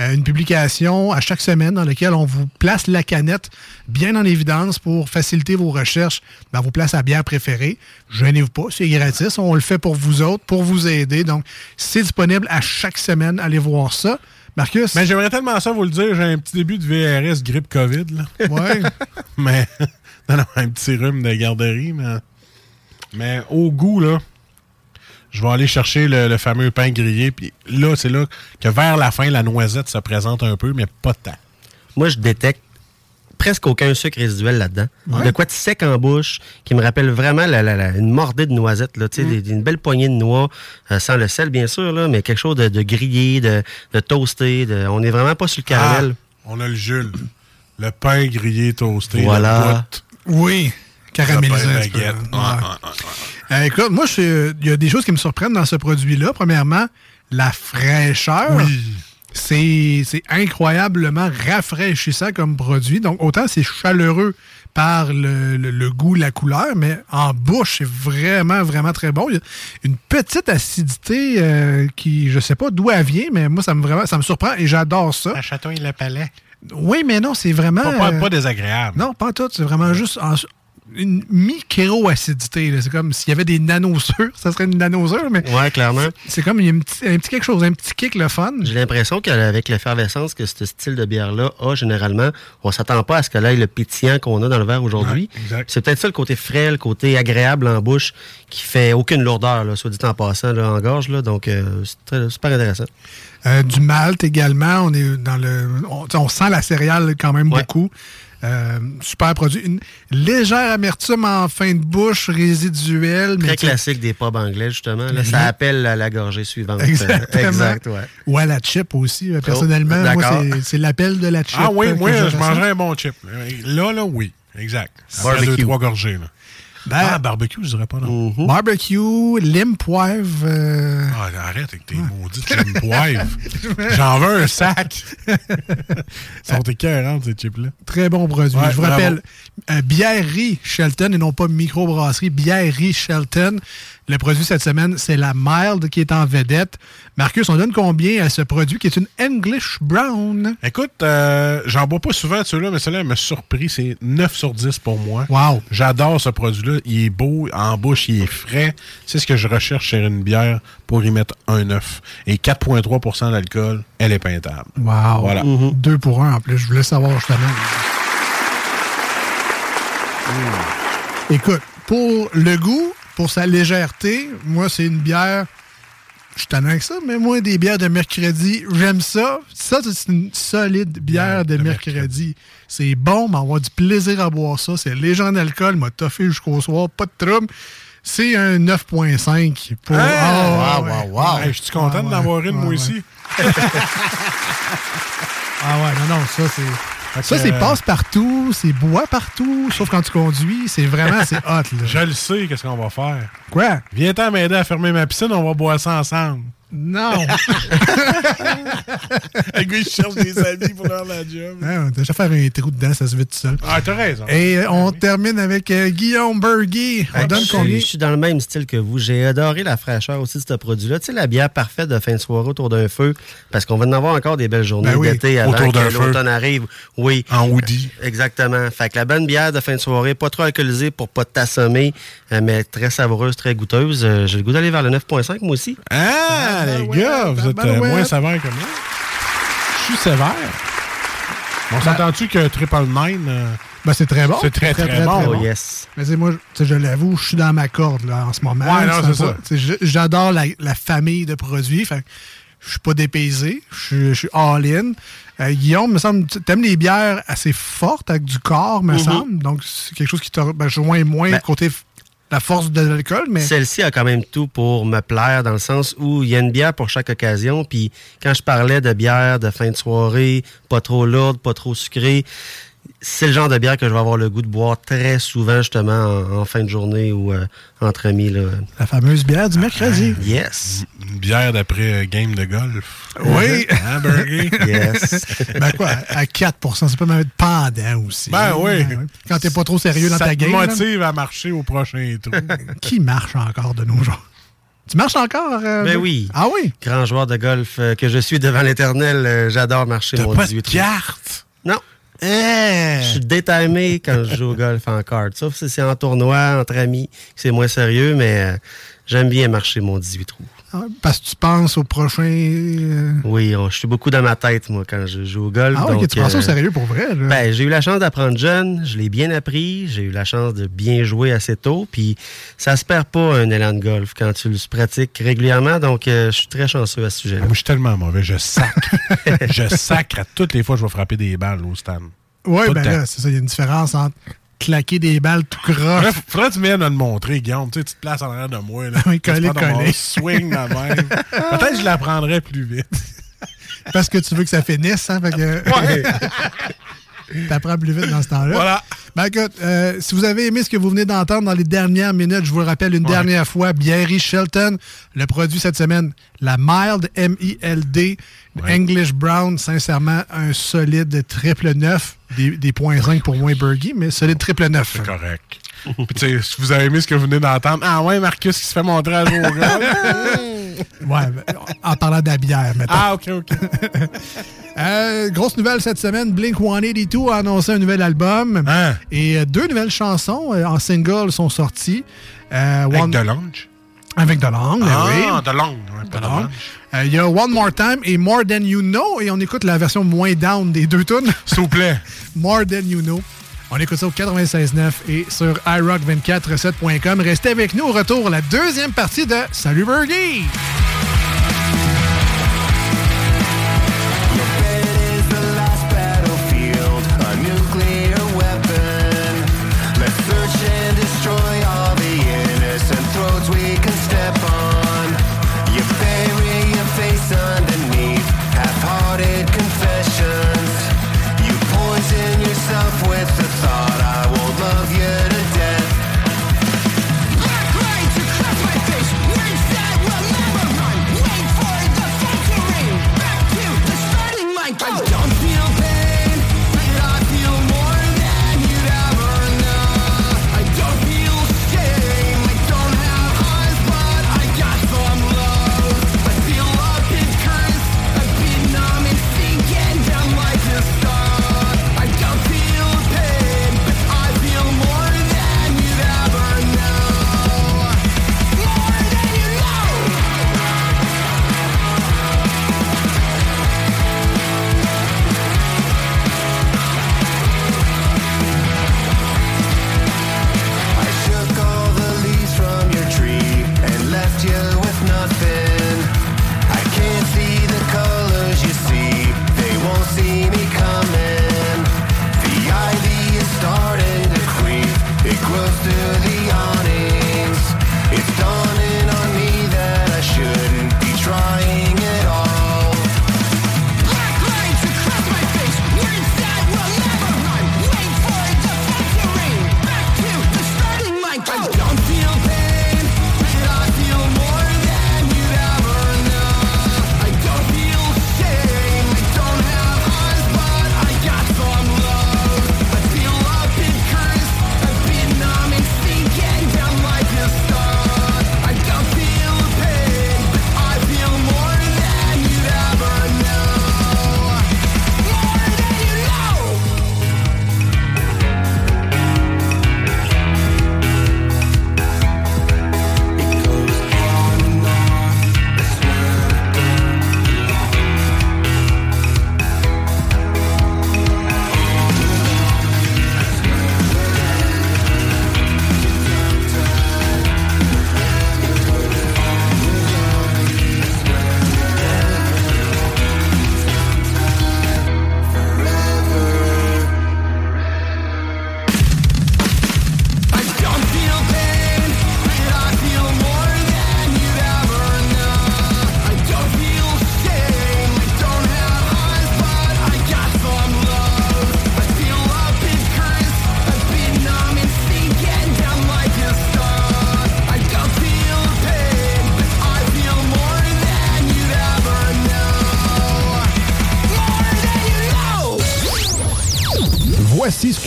Euh, une publication à chaque semaine dans laquelle on vous place la canette bien en évidence pour faciliter vos recherches dans vos places à bière préférées. Gênez-vous pas, c'est gratis. On le fait pour vous autres, pour vous aider. Donc, c'est disponible à chaque semaine. Allez voir ça. Marcus? Mais j'aimerais tellement ça vous le dire, j'ai un petit début de VRS grippe COVID. Là. Ouais. (laughs) mais non, non, un petit rhume de garderie, mais. Mais au goût, là, je vais aller chercher le, le fameux pain grillé. Puis là, c'est là que vers la fin, la noisette se présente un peu, mais pas tant. Moi, je détecte presque aucun sucre résiduel là-dedans. Ouais. De quoi de sec en bouche, qui me rappelle vraiment la, la- la- une mordée de noisettes, là, tu sais, Mm. des- une belle poignée de noix, euh, sans le sel, bien sûr, là, mais quelque chose de, de grillé, de, de toasté. de- on n'est vraiment pas sur le caramel. Ah, on a le Jules. Le pain grillé toasté. Voilà. Oui, caramélisé. Un peu. Ouais, Ouais. ouais, Euh, écoute, moi, je- il y a des choses qui me surprennent dans ce produit-là. Premièrement, la fraîcheur. Oui. C'est incroyablement rafraîchissant comme produit. Donc, autant c'est chaleureux par le, le- le goût, la couleur, mais en bouche, c'est vraiment, vraiment très bon. Il y a une petite acidité euh, qui, je sais pas d'où elle vient, mais moi, ça me, vraiment, ça me surprend et j'adore ça. Ça chatouille le palais. Oui, mais non, c'est vraiment... Pas, pas- euh, pas désagréable. non, pas tout. C'est vraiment juste en- une micro-acidité. C'est comme s'il y avait des nanosures. (laughs) Ça serait une nanosure, mais Ouais, clairement. c'est comme il y a un petit, un petit quelque chose, un petit kick le fun. J'ai l'impression qu'avec l'effervescence que ce style de bière-là a généralement, on s'attend pas à ce que là, le pétillant qu'on a dans le verre aujourd'hui. Ouais, c'est peut-être ça le côté frais, le côté agréable en bouche, qui fait aucune lourdeur, là, soit dit en passant, là, en gorge. Là, donc, euh, c'est super intéressant. Euh, du malt également. On est dans le. On, sent la céréale quand même Ouais. beaucoup. Euh, super produit. Une légère amertume en fin de bouche résiduelle. mais Très classique des pubs anglais, justement. Là, ça appelle à la gorgée suivante. Exactement. exact, ouais. Ou à la chip aussi. euh, Personnellement, moi, c'est- l'appel de la chip. Ah oui, euh, moi, je, mangerais un bon chip. Là, là, oui. Exact. Après deux, trois gorgées. Là. Ben, ah, barbecue, je dirais pas non. Mhm. Barbecue, lime poivre. euh, Ah, arrête avec tes maudites lime poivre. (laughs) J'en veux un sac. Ils sont écœurants, ces chips-là. Très bon produit. Ouais, je vous rappelle, euh, Bièrerie Shelton et non pas microbrasserie, Bièrerie Shelton. Le produit cette semaine, c'est la Mild qui est en vedette. Marcus, on donne combien à ce produit qui est une English Brown? Écoute, euh, j'en bois pas souvent de ceux-là, mais celui-là m'a surpris. C'est 9 sur 10 pour moi. Wow. J'adore ce produit-là. Il est beau, en bouche, il est frais. C'est ce que je recherche chez une bière pour y mettre un 9. Et 4,3% d'alcool, elle est peintable. Wow. Voilà. Deux pour un en plus. Je voulais savoir justement. Écoute, pour le goût, pour sa légèreté, moi, c'est une bière. Je suis avec ça, mais moi, des bières de mercredi, j'aime ça. Ça, c'est une solide bière de, mercredi. C'est bon, mais avoir du plaisir à boire ça. C'est léger en alcool, m'a toffé jusqu'au soir, pas de trouble. C'est un 9.5 pour. Hey! Ah, Wow, ouais. wow, wow. Hey, je suis content Ah, d'en ouais. avoir une, Ouais, moi aussi. (laughs) Ah ouais, non, non, ça c'est. Ça, c'est euh, passe partout, c'est bois partout, sauf quand tu conduis. C'est vraiment, c'est hot, là. (laughs) Je le sais, qu'est-ce qu'on va faire. Quoi? Viens-t'en m'aider à fermer ma piscine, on va boire ça ensemble. Non! Le gars, il cherche des amis pour faire la job. Ouais, on va déjà faire un trou dedans, ça se vide tout seul. Ah, t'as raison. Et euh, on termine avec euh, Guillaume Bergy. On que donne je, suis- combien? je suis dans le même style que vous. J'ai adoré la fraîcheur aussi de ce produit-là. Tu sais, la bière parfaite de fin de soirée autour d'un feu, parce qu'on va en avoir encore des belles journées Ben oui, d'été avant autour que d'un feu. l'automne arrive. Oui. En hoodie. Exactement. Fait que la bonne bière de fin de soirée, pas trop alcoolisée pour pas t'assommer, euh, mais très savoureuse, très goûteuse. J'ai le goût d'aller vers le 9.5 moi aussi. Ah, les ouais, gars, vous êtes euh, tabarouette. moins sévères que moi. Je suis sévère. On s'entend-tu que Triple Nine, euh, Ben, c'est très bon. C'est très, très bon. Oh yes. Mais moi, je l'avoue, je suis dans ma corde là, en ce moment. Ouais, non, c'est ça. J'adore la, la famille de produits. Fait je suis pas dépaysé. Je suis- all-in. Euh, Guillaume, me semble, tu aimes les bières assez fortes avec du corps, me Mhm. semble. Donc, c'est quelque chose qui te ben, rejoint moins Ben, côté la force de l'alcool, mais Celle-ci a quand même tout pour me plaire dans le sens où il y a une bière pour chaque occasion. Puis quand je parlais de bière de fin de soirée, pas trop lourde, pas trop sucrée, c'est le genre de bière que je vais avoir le goût de boire très souvent justement en, en fin de journée ou euh, entre amis. Là. la fameuse bière du mercredi. Yes. une bière d'après euh, game de golf. Oui. Hein, Bergy? (laughs) Yes. (laughs) ben quoi, à 4% ça peut même être pendant aussi. Ben oui. Quand t'es pas trop sérieux dans Ça ta te game. là. motive à marcher au prochain trou. (laughs) Qui marche encore de nos jours? Tu marches encore? euh, Ben oui. Ah oui? Grand joueur de golf euh, que je suis devant l'éternel, euh, j'adore marcher T'as mon pas 18 de carte? Non. Eh! Je suis détimé quand je joue au golf en carte. Sauf si c'est en tournoi, entre amis, c'est moins sérieux, mais euh, j'aime bien marcher mon 18 trous. Ah, Parce que tu penses au prochain. euh, Oui, on- je suis beaucoup dans ma tête, moi, quand je joue au golf. Ah oui, donc, tu prends ça au euh, sérieux pour vrai. Là. Ben, j'ai eu la chance d'apprendre jeune, je l'ai bien appris, j'ai eu la chance de bien jouer assez tôt, puis ça se perd pas un élan de golf quand tu le pratiques régulièrement, donc euh, je suis très chanceux à ce sujet-là. Moi, je suis tellement mauvais. Je sacre. (laughs) je sacre à toutes les fois que je vais frapper des balles au stand. Tout ben là, c'est ça. Il y a une différence entre claquer des balles tout croche. Faudrait que tu viennes à le montrer, Guillaume. Tu sais, tu te places en arrière de moi. Là. (laughs) Oui, coller. Swing la même. (laughs) Peut-être que je l'apprendrais plus vite. (laughs) Parce que tu veux que ça finisse, hein? Fait que... Ouais. T'apprends plus vite dans ce temps-là. Voilà. Ben écoute, euh, si vous avez aimé ce que vous venez d'entendre dans les dernières minutes, je vous le rappelle une Ouais. dernière fois, Bièrerie Shelton, le produit cette semaine, la Mild, M-I-L-D, English Brown, sincèrement, un solide triple neuf, des, des points 5 pour moins Burgie, mais solide triple neuf. C'est correct. (laughs) Puis, si vous avez aimé ce que vous venez d'entendre, ah ouais, Marcus qui se fait montrer à jour. (laughs) Ouais, ben, en parlant de la bière, mettons. Ah, OK, OK. (laughs) Euh, grosse nouvelle cette semaine, Blink 182 a annoncé un nouvel album. Hein? Et euh, deux nouvelles chansons euh, en single sont sorties. Euh, Avec One- de l'ange. Avec de l'angle, Ah, oui. de ouais. Euh, Il y a One More Time et More Than You Know. Et on écoute la version moins down des deux tunes. S'il vous plaît. (laughs) More Than You Know. On écoute ça au 96.9 et sur iRock247.com. Restez avec nous au retour, la deuxième partie de Salut Burgie!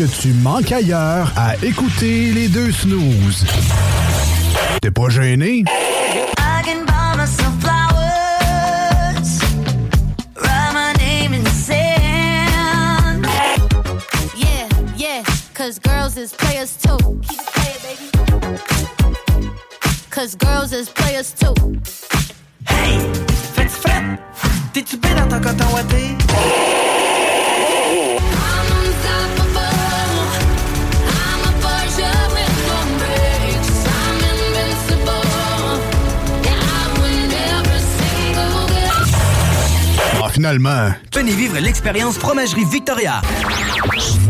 Que tu manques ailleurs à écouter les deux snooze. T'es pas gêné? I can buy myself flowers, write my name in the sand. Yeah, yeah, cause girls is players too. Keep it playing, baby. Cause girls is players too. Hey, fais-tu frais? T'es-tu bien dans ton coton ouaté? Finalement. Venez vivre l'expérience Fromagerie Victoria.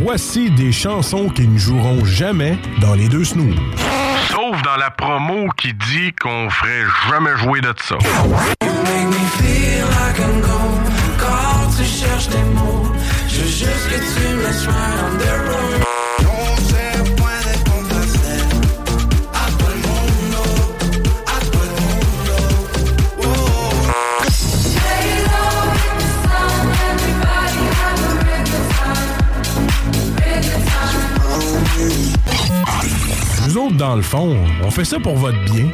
Voici des chansons qui ne joueront jamais dans les deux snooze. Sauf dans la promo qui dit qu'on ferait jamais jouer de ça. Make me feel like I'm gone. Quand tu cherches des mots, je veux juste que tu me laisses right on the road. Nous autres, dans le fond, on fait ça pour votre bien.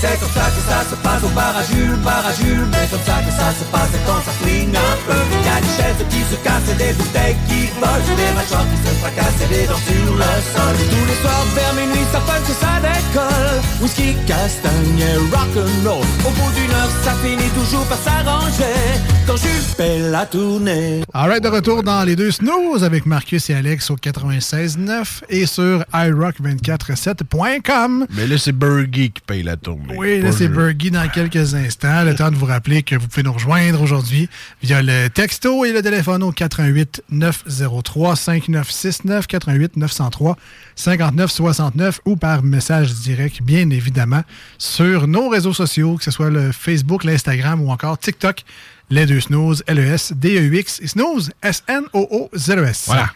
C'est comme ça que ça se passe au parajule, parajule. Mais comme ça que ça se passe quand ça flingue un peu. Y'a des chaises qui se cassent des bouteilles qui volent Des mâchoires qui se fracassent et des dents sur le sol. Tous les soirs vers minuit ça punch et ça décolle. Whisky, castagne et rock'n'roll. Au bout d'une heure ça finit toujours par s'arranger. Quand Jules la tournée Alright, de retour dans les deux snooze avec Marcus et Alex au 96.9 et sur iRock247.com. Mais là, c'est Burgie qui paye la tournée. Oui, là, c'est je. Burgie dans quelques instants. Le temps de vous rappeler que vous pouvez nous rejoindre aujourd'hui via le texto et le téléphone au 88 903 5969 88 903 59 69 ou par message direct, bien évidemment, sur nos réseaux sociaux, que ce soit le Facebook, l'Instagram ou encore TikTok. Les deux snooze, L-E-S-D-E-U-X, et snooze, S-N-O-O-Z-E-S. Voilà.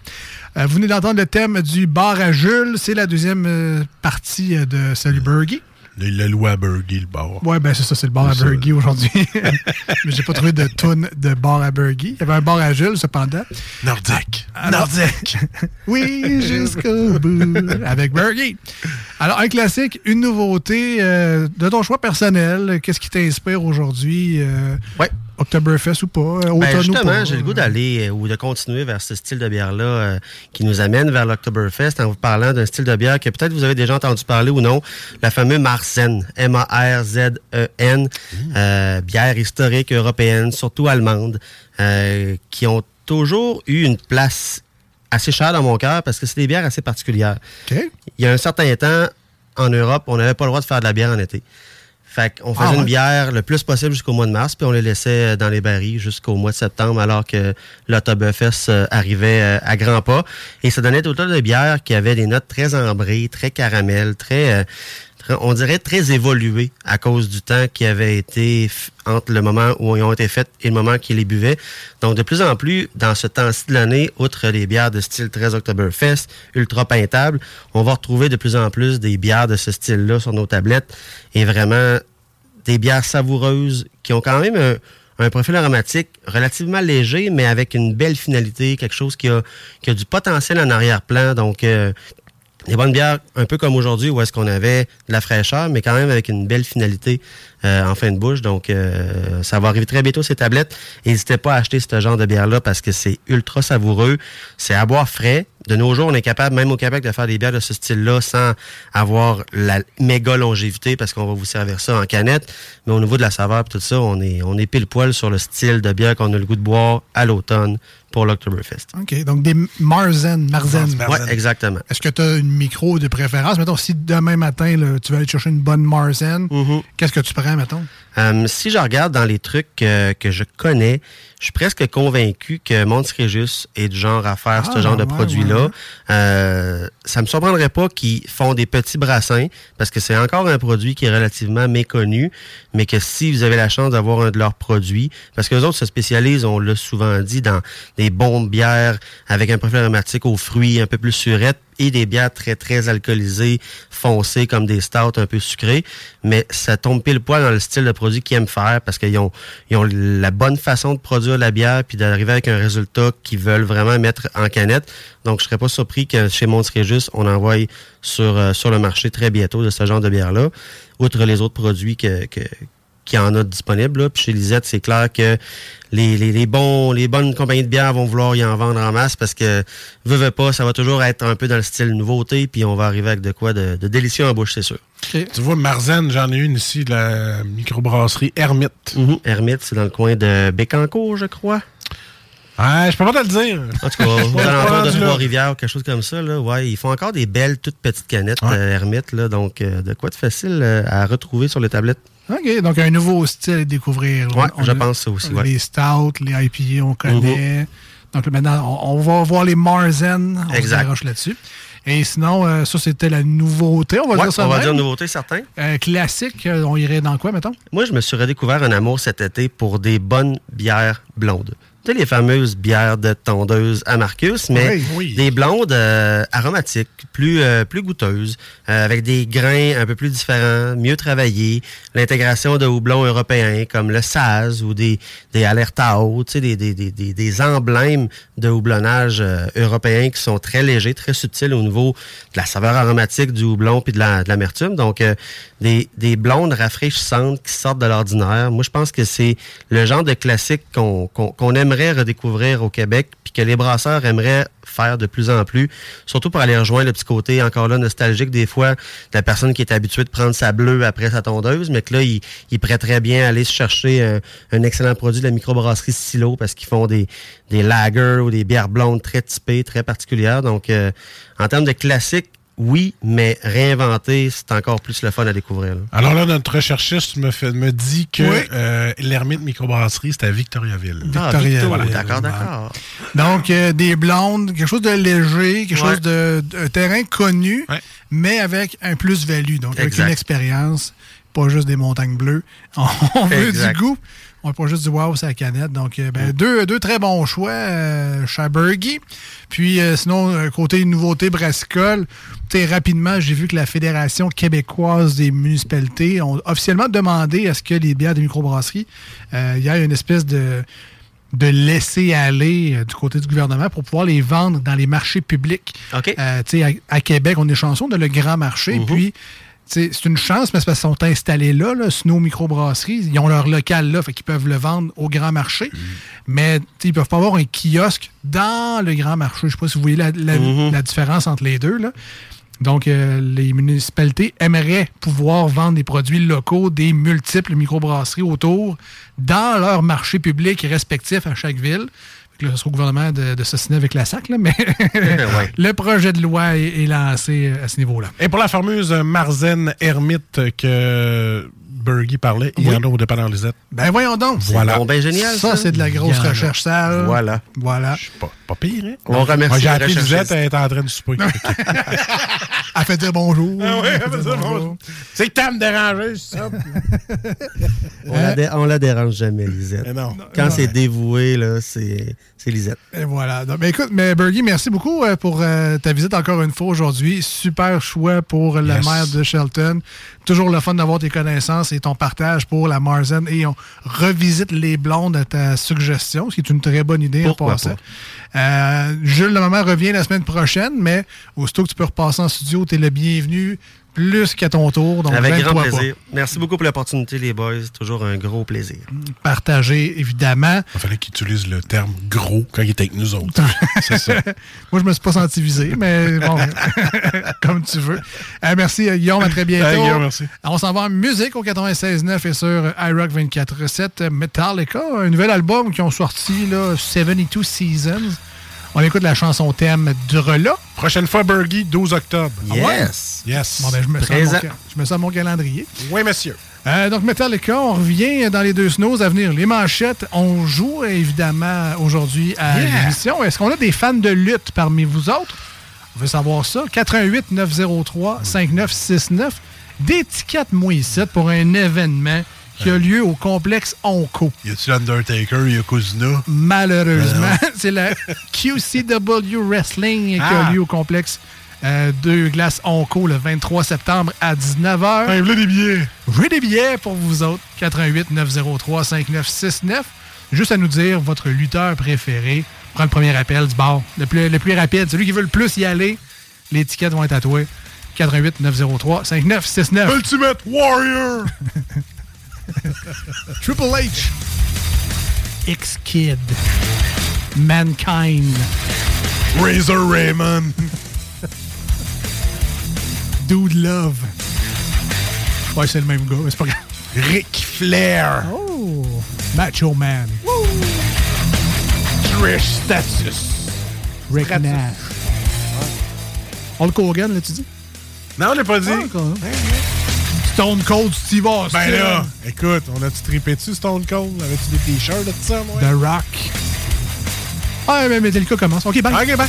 Euh, vous venez d'entendre le thème du bar à Jules. C'est la deuxième euh, partie euh, de Salut Burgie. L'a loué à Burgie, le bar. Ouais, ben c'est ça, c'est le bar à. Burgie aujourd'hui. (laughs) Mais j'ai pas trouvé de tune de bar à Burgie. Il y avait un bar à Jules, cependant. Nordique. Alors- (laughs) oui, jusqu'au bout. Avec Burgie. Alors, un classique, une nouveauté euh, de ton choix personnel. Qu'est-ce qui t'inspire aujourd'hui? euh, Ouais. Oktoberfest ou pas? euh, Ben, justement, j'ai le goût d'aller euh, ou de continuer vers ce style de bière-là euh, qui nous amène vers l'Octoberfest en vous parlant d'un style de bière que peut-être vous avez déjà entendu parler ou non, la fameuse Marzen, M-A-R-Z-E-N, euh, bière historique européenne, surtout allemande, euh, qui ont toujours eu une place assez chère dans mon cœur parce que c'est des bières assez particulières. Il y a un certain temps, en Europe, on n'avait pas le droit de faire de la bière en été. Fait qu'on faisait Ah ouais? une bière le plus possible jusqu'au mois de mars, puis on les laissait euh, dans les barils jusqu'au mois de septembre, alors que l'Autoberfest euh, arrivait euh, à grands pas. Et ça donnait tout de bières qui avaient des notes très ambrées, très caramel, très, euh, très- on dirait très évoluées à cause du temps qui avait été entre le moment où ils ont été faites et le moment qu'ils les buvaient. Donc, de plus en plus, dans ce temps-ci de l'année, outre les bières de style très Oktoberfest, ultra peintable, on va retrouver de plus en plus des bières de ce style-là sur nos tablettes et vraiment des bières savoureuses qui ont quand même un, profil aromatique relativement léger, mais avec une belle finalité, quelque chose qui a, du potentiel en arrière-plan. Euh, des bonnes bières, un peu comme aujourd'hui, où est-ce qu'on avait de la fraîcheur, mais quand même avec une belle finalité euh, en fin de bouche. Donc, euh, ça va arriver très bientôt, ces tablettes. N'hésitez pas à acheter ce genre de bière-là parce que c'est ultra savoureux. C'est à boire frais. De nos jours, on est capable, même au Québec, de faire des bières de ce style-là sans avoir la méga longévité parce qu'on va vous servir ça en canette. Mais au niveau de la saveur et tout ça, on est, on est pile poil sur le style de bière qu'on a le goût de boire à l'automne pour l'Octoberfest. OK, donc des Marzen. Marzen. Ouais, exactement. Est-ce que tu as une micro de préférence? Mettons, si demain matin, là, tu vas aller chercher une bonne Marzen, qu'est-ce que tu prends, mettons? Euh, si je regarde dans les trucs euh, que je connais, je suis presque convaincu que Mons Régis est du genre à faire Ah, ce genre de produit-là. ouais. Euh, ça me surprendrait pas qu'ils font des petits brassins, parce que c'est encore un produit qui est relativement méconnu, mais que si vous avez la chance d'avoir un de leurs produits, parce que les autres se spécialisent, on l'a souvent dit, dans des bombes bières avec un profil aromatique aux fruits un peu plus surette, et des bières très, très alcoolisées, foncées, comme des stouts un peu sucrées. Mais ça tombe pile poil dans le style de produit qu'ils aiment faire parce qu'ils ont, la bonne façon de produire la bière puis d'arriver avec un résultat qu'ils veulent vraiment mettre en canette. Donc, je serais pas surpris que chez Mons Régis, on envoie sur, euh, sur le marché très bientôt de ce genre de bière-là. Outre les autres produits que, qu'il y en a disponibles. là. Puis chez Lisette, c'est clair que les, les, les bons, les bonnes compagnies de bière vont vouloir y en vendre en masse parce que, veut, veut pas, ça va toujours être un peu dans le style nouveauté, puis on va arriver avec de quoi de, de délicieux en bouche, c'est sûr. Tu vois, Marzen, j'en ai une ici, de la microbrasserie Hermite. Hermite, c'est dans le coin de Bécancourt, je crois. Ouais, je peux pas te le dire. En tout cas, (laughs) alentours de. Trois-Rivières, quelque chose comme ça, là, ouais, ils font encore des belles, toutes petites canettes euh, Hermite, là, donc euh, de quoi de facile euh, à retrouver sur les tablettes. OK, donc un nouveau style à découvrir. On je pense ça aussi, ouais. Les stouts, les IPA, on connaît. Mhm. Donc maintenant, on, on va voir les Marzen. On Exact. se là-dessus. Et sinon, euh, ça, c'était la nouveauté. On va Ouais, dire ça on va dire nouveauté, certain. Euh, classique, euh, on irait dans quoi, mettons? Moi, je me suis redécouvert un amour cet été pour des bonnes bières blondes. Tu sais, les fameuses bières de tondeuse à Marcus, mais Oui, oui. des blondes euh, aromatiques, plus, euh, plus goûteuses, euh, avec des grains un peu plus différents, mieux travaillés, l'intégration de houblons européens comme le Saz ou des, des Alertao, tu sais, des, des, des, des, des emblèmes de houblonnage euh, européens qui sont très légers, très subtils au niveau de la saveur aromatique du houblon puis de la- de l'amertume. Donc, euh, des, des blondes rafraîchissantes qui sortent de l'ordinaire. Moi, je pense que c'est le genre de classique qu'on qu'on- qu'on aimerait redécouvrir au Québec puis que les brasseurs aimeraient faire de plus en plus, surtout pour aller rejoindre le petit côté encore là nostalgique des fois de la personne qui est habituée de prendre sa bleue après sa tondeuse, mais que là, il, il très bien aller se chercher un, excellent produit de la microbrasserie Silo parce qu'ils font des, des lagers ou des bières blondes très typées, très particulières. Donc, euh, en termes de classique, oui, mais réinventer, c'est encore plus le fun à découvrir. là. Alors là, notre recherchiste me, fait, me dit que Oui. euh, l'ermite microbrasserie, c'est à Victoriaville. Ah, Victoriaville. Voilà. d'accord, d'accord. Donc, euh, des blondes, quelque chose de léger, quelque Ouais. chose de, de- un terrain connu, mais avec un plus-value. Donc, avec une expérience, pas juste des montagnes bleues. On, (laughs) on veut Exact. du goût. On veut pas juste du wow sur la canette. Donc, euh, ben, deux, deux très bons choix euh. Puis, euh, sinon, euh, côté nouveauté brassicole, tu sais, rapidement, j'ai vu que la Fédération québécoise des municipalités ont officiellement demandé à ce que les bières des microbrasseries, euh, il y ait une espèce de de laisser aller euh, du côté du gouvernement pour pouvoir les vendre dans les marchés publics. OK. Euh, tu sais, à, à Québec, on est chanceux, on a le grand marché. Puis, c'est une chance, mais c'est parce qu'ils sont installés là, là Snow Microbrasserie. Ils ont leur local là, fait qu'ils peuvent le vendre au grand marché. Mhm. Mais ils peuvent pas avoir un kiosque dans le grand marché. Je sais pas si vous voyez la, la- Mhm. la différence entre les deux. Là. Donc, euh, les municipalités aimeraient pouvoir vendre des produits locaux, des multiples microbrasseries autour, dans leur marché public respectif à chaque ville. Là, ce sera au gouvernement de, de s'assiner avec la SAC, là, mais (laughs) Ouais. le projet de loi est, est lancé euh, à ce niveau-là. Et pour la fameuse Marzen Hermite que Bergy parlait, il y en a au dépanneur Lisette. Ben voyons donc. Voilà. bon, ben génial, Ça, ça. c'est de la grosse recherche sale. Voilà. Voilà. Pas, pas pire, hein? On remercie Moi, J'ai. Lisette, elle est en train de souper. (laughs) Elle fait dire bonjour. Ah Elle fait dire bonjour. C'est que t'as me dérangé, ça. (laughs) On, la dé- on la dérange jamais, Lisette. Mais non. Quand c'est dévoué, là, c'est c'est Lisette. Et voilà. Donc, ben, écoute, mais Bergy, merci beaucoup euh, pour euh, ta visite encore une fois aujourd'hui. Super choix pour la Yes. maire de Shelton. Toujours le fun d'avoir tes connaissances et ton partage pour la Marzen. Et on revisite les blondes à ta suggestion, ce qui est une très bonne idée Pourquoi en passant. Euh, Jules, le moment revient la semaine prochaine, mais aussitôt que tu peux repasser en studio, tu es le bienvenu plus qu'à ton tour. Donc, Avec grand pas. plaisir. Merci beaucoup pour l'opportunité, les boys. Toujours un gros plaisir. Partager, évidemment. Il fallait qu'il utilise le terme gros quand il était avec nous autres. (laughs) C'est ça. Moi, je me suis pas senti visé, mais bon, (laughs) comme tu veux. Euh, merci, euh, Guillaume. À très bientôt. Hey, Guillaume, merci. On s'en va en musique au 96.9 et sur iRock 24.7. Metallica, un nouvel album qui ont sorti, là, 72 Seasons. On écoute la chanson thème du relat. Prochaine fois, Bergy, 12 octobre. Ah ouais? Yes. Yes. Bon, ben, je me sens mon, ca- je me sens mon calendrier. Oui, monsieur. Euh, donc, Metallica, on revient dans les deux snows à venir. Les manchettes, on joue évidemment aujourd'hui à Yeah. l'émission. Est-ce qu'on a des fans de lutte parmi vous autres? On veut savoir ça. 88 903 5969. Des tickets moi ici pour un événement qui a lieu au complexe Onco. Y a-tu l'Undertaker, Yokozuna? Malheureusement, Ben (laughs) c'est la QCW Wrestling qui Ah. a lieu au complexe euh, Deux Glaces Onco le 23 septembre à 19h. Hey, voilà des billets. J'ai des billets pour vous autres. 88 903 5969. Juste à nous dire votre lutteur préféré. Prends le premier appel du bar. Le plus, le plus rapide. Celui qui veut le plus y aller. Les étiquettes vont être à toi. 88 903 5969. Ultimate Warrior! (laughs) Triple H. X-Kid. Mankind. Razor Raymond. Dude Love. Ouais, c'est le même gars, mais c'est pas grave. Ric Flair. Oh! Macho Man. Trish Status. Rick Nash. Hulk Hogan, là, tu dis? Non, on l'a pas dit. Ah. Stone Cold Steve Austin. Ben là, écoute, on a-tu trippé dessus Stone Cold? Avais-tu des t-shirts de ça, moi? The Rock. Ah, mais Metallica commence. OK, bye. OK, bye.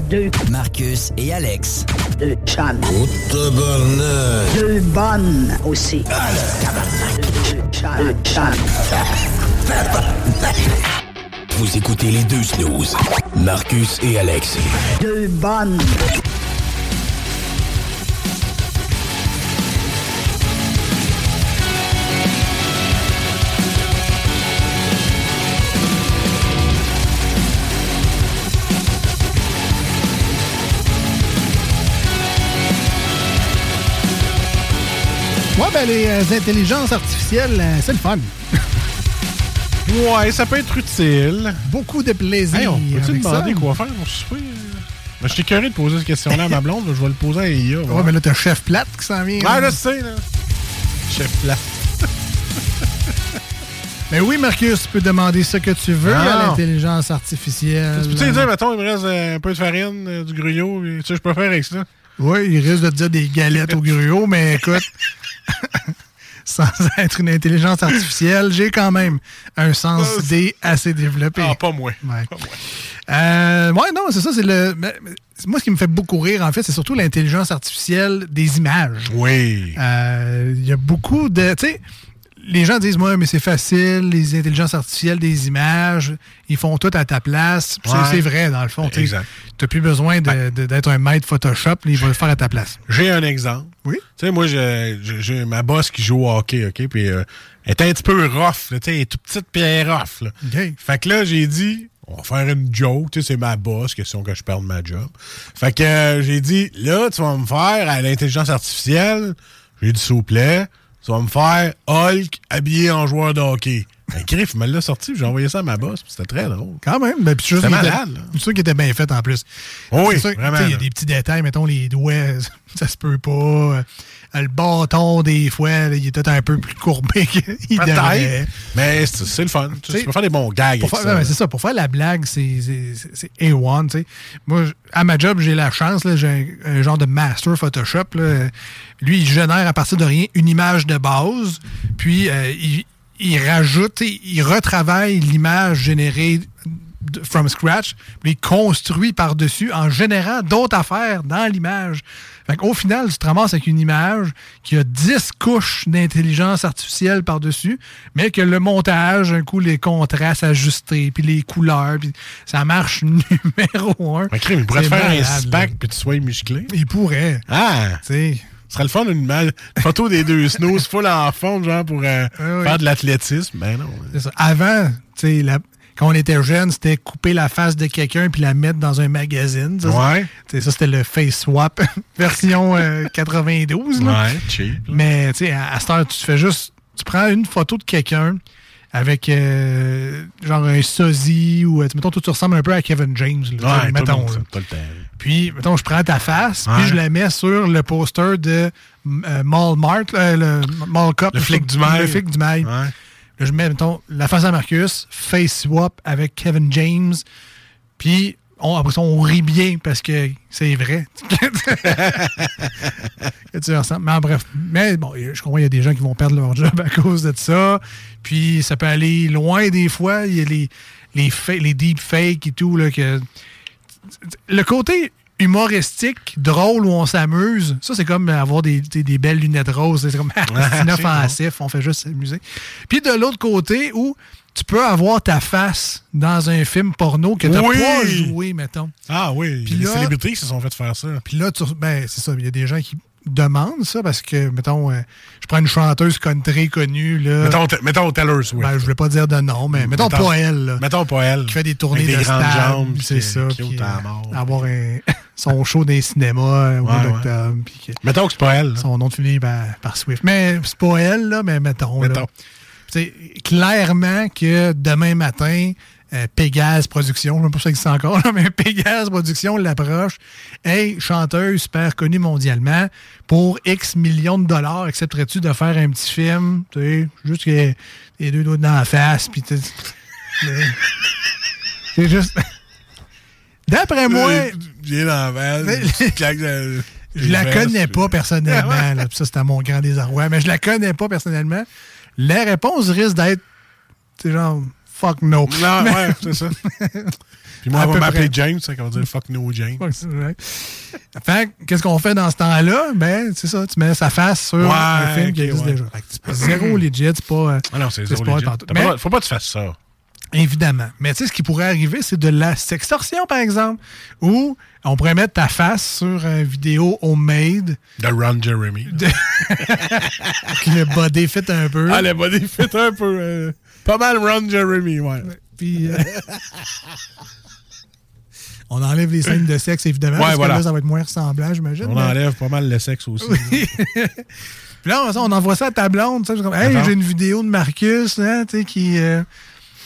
deux. Marcus et Alex. Deux chums. Deux bonnes aussi. Deux chums. Deux chums. Vous écoutez les deux snooze. Marcus et Alex. Deux bonnes. Ouais, ben les euh, intelligences artificielles, euh, c'est le fun. (laughs) ouais, ça peut être utile. Beaucoup de plaisir. Hey, on peut-tu demander ça. quoi faire au souper? Ben, je suis curieux de poser cette question-là à ma blonde. Je vais le poser à IA. Ouais, mais là, t'as Chef Plate qui s'en vient. Ah, là. je sais, là. Chef plat. Mais (laughs) oui, Marcus, tu peux demander ce que tu veux Ah. à l'intelligence artificielle. Tu peux dire, mettons, il me reste euh, un peu de farine, euh, du gruyot, tu sais, je peux faire avec ça? Oui, il risque de te dire des galettes au gruau, mais écoute, (laughs) sans être une intelligence artificielle, j'ai quand même un sens D assez développé. Ah, pas moi. Ouais. Euh, ouais, non, c'est ça, c'est le. Moi, ce qui me fait beaucoup rire, en fait, c'est surtout l'intelligence artificielle des images. Oui. Euh, Il y a beaucoup de. Tu sais, les gens disent, moi, mais c'est facile, les intelligences artificielles des images, ils font tout à ta place. C'est Ouais. c'est vrai, dans le fond. Tu n'as plus besoin d'être un maître Photoshop, ils vont le faire à ta place. J'ai un exemple. Oui? Tu sais, moi, j'ai ma boss qui joue au hockey, OK? Puis euh, elle est un petit peu rough, là, tu sais, elle est toute petite, puis elle est rough, là. Fait que là, j'ai dit, on va faire une joke, tu sais, c'est ma boss, question que je perde ma job. Fait que euh, j'ai dit, là, tu vas me faire à l'intelligence artificielle, j'ai dit, s'il vous plaît, tu vas me faire Hulk habillé en joueur de hockey. Ben, Griff, il me l'a sorti, j'ai envoyé ça à ma boss, puis c'était très drôle. Quand même. Ben, puis C'était qu'il était- malade, suis sûr qu'il était bien fait en plus. Oh oui, C'est Il y a des petits détails, mettons les doigts, (laughs) ça se peut pas. Euh, Le bâton, des fois, là, il est peut-être un peu plus courbé qu'il devrait. Mais c'est c'est le fun. Tu, tu peux faire des bons gags Pour faire- ça. c'est ça, pour faire la blague, c'est c'est- c'est- c'est A1. tu sais. Moi, à ma job, j'ai la chance, là, j'ai un, un genre de master Photoshop. là. Lui, il génère à partir de rien une image de base, puis euh, il, il rajoute, il retravaille l'image générée de- from scratch, puis il construit par-dessus en générant d'autres affaires dans l'image. Au final, tu te ramasses avec une image qui a 10 couches d'intelligence artificielle par-dessus, mais que le montage, un coup, les contrastes ajustés, puis les couleurs, puis ça marche (laughs) numéro un. Il pourrait te faire un malade, là. puis tu sois musclé. Il pourrait. Ah! Tu sais. Ce serait le fun d'une image- une photo des deux (laughs) snows full en fond, genre pour euh, oui. faire de l'athlétisme. Ben non. C'est ça. Avant, tu sais, la- quand on était jeune, c'était couper la face de quelqu'un puis la mettre dans un magazine. Ça, Ouais. c'est- ça, c'était le face swap (laughs) version euh, 92. Là. Ouais, cheap. Mais tu sais, à, à cette heure, tu fais juste. Tu prends une photo de quelqu'un avec euh, genre un sosie ou euh, mettons toi tu ressembles un peu à Kevin James là, Ouais, tout le mettons, monde, ça, là. tout le temps. puis mettons je prends ta face Ouais. puis je la mets sur le poster de euh, Mall Mart euh, le Mall Cup Le flic du mail. le flic du mail Là, je mets mettons la face à Marcus face swap avec Kevin James puis on, après ça, on rit bien parce que c'est vrai. (laughs) que tu ressembles. Mais en bref, mais bon, je comprends, il y a des gens qui vont perdre leur job à cause de ça. Puis ça peut aller loin des fois. Il y a les, les, les deepfakes et tout. Là, que... Le côté humoristique, drôle où on s'amuse, ça c'est comme avoir des, des- des belles lunettes roses. C'est comme (laughs) inoffensif, on fait juste s'amuser. Puis de l'autre côté où tu peux avoir ta face dans un film porno que tu Oui! pas joué, mettons. Ah oui, Puis des là- célébrités qui se sont fait faire ça. Puis là, tu- ben, c'est ça, il y a des gens qui demandent ça parce que, mettons, euh, je prends une chanteuse country connue, là. Mettons, mettons Taylor Swift. Ben, je voulais pas dire de nom, mais mettons, Mettons- pas elle, là. Mettons pas elle. Qui fait des tournées Avec de des grandes stade, jambes, c'est ça. qui puis, à euh, mort. avoir un- (laughs) son show dans les cinémas euh, au mois d'octobre. Mettons que c'est pas elle. là. Son nom de famille par, par Swift. Mais c'est pas elle, là, mais mettons. Mettons. Sais, clairement que demain matin, euh, Pégase Productions, je ne sais pas si ça existe encore, (laughs) là, mais Pégase Productions l'approche. Hey, chanteuse super connue mondialement, pour X millions de dollars, accepterais-tu de faire un petit film, tu sais, juste que les deux doigts dans la face, puis tu- (laughs) C'est juste. (laughs) D'après moi. Euh, la Je la connais pas personnellement. Là, ça, c'est à mon grand désarroi. Mais je la connais pas personnellement. La réponse risque d'être, c'est genre, fuck no. Non, Mais- ouais, c'est ça. (laughs) Puis moi, on va m'appeler. James, ça qu'on va dire fuck no James. Vrai. Fait que, qu'est-ce qu'on fait dans ce temps-là? Ben, c'est ça, tu mets sa face sur Ouais, un film qui existe ouais. déjà. Fait que c'est pas (clears throat) zéro legit, c'est pas. euh, Ah non, c'est zéro legit. pas Mais- Faut pas que tu fasses ça. Évidemment. Mais tu sais, ce qui pourrait arriver, c'est de la sextorsion, par exemple. Ou on pourrait mettre ta face sur une vidéo homemade. De Ron Jeremy. De... (laughs) Le body fit un peu. Ah, le body fit un peu. euh, pas mal Ron Jeremy, ouais. Puis. euh, (laughs) on enlève les scènes de sexe, évidemment. Ouais, parce voilà. que là, ça va être moins ressemblant, j'imagine. On mais- enlève pas mal le sexe aussi. (laughs) Puis là, on envoie ça à ta blonde. tu sais, comme, hey, j'ai une vidéo de Marcus, hein, tu sais, qui. euh,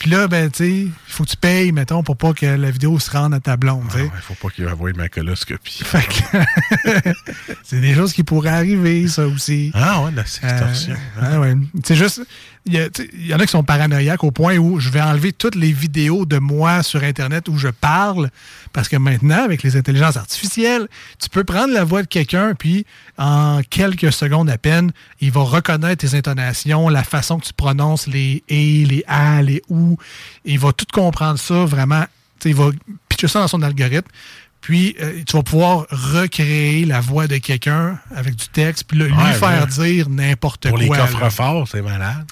Puis là, ben, tu sais, il faut que tu payes, mettons, pour pas que la vidéo se rende à ta blonde. Il faut pas qu'il envoie ma coloscopie. (laughs) Fait que- (laughs) c'est des choses qui pourraient arriver, ça aussi. Ah ouais, la sextorsion. Euh, ouais, ouais. C'est juste, il y, y en a qui sont paranoïaques au point où je vais enlever toutes les vidéos de moi sur Internet où je parle, parce que maintenant, avec les intelligences artificielles, tu peux prendre la voix de quelqu'un, puis en quelques secondes à peine, il va reconnaître tes intonations, la façon que tu prononces les et, les a, les ou. Il va tout comprendre ça vraiment. Il va pitcher ça dans son algorithme. Puis, euh, tu vas pouvoir recréer la voix de quelqu'un avec du texte, puis là, lui Ouais, faire ouais. dire n'importe Pour quoi. les là. coffres forts, c'est malade.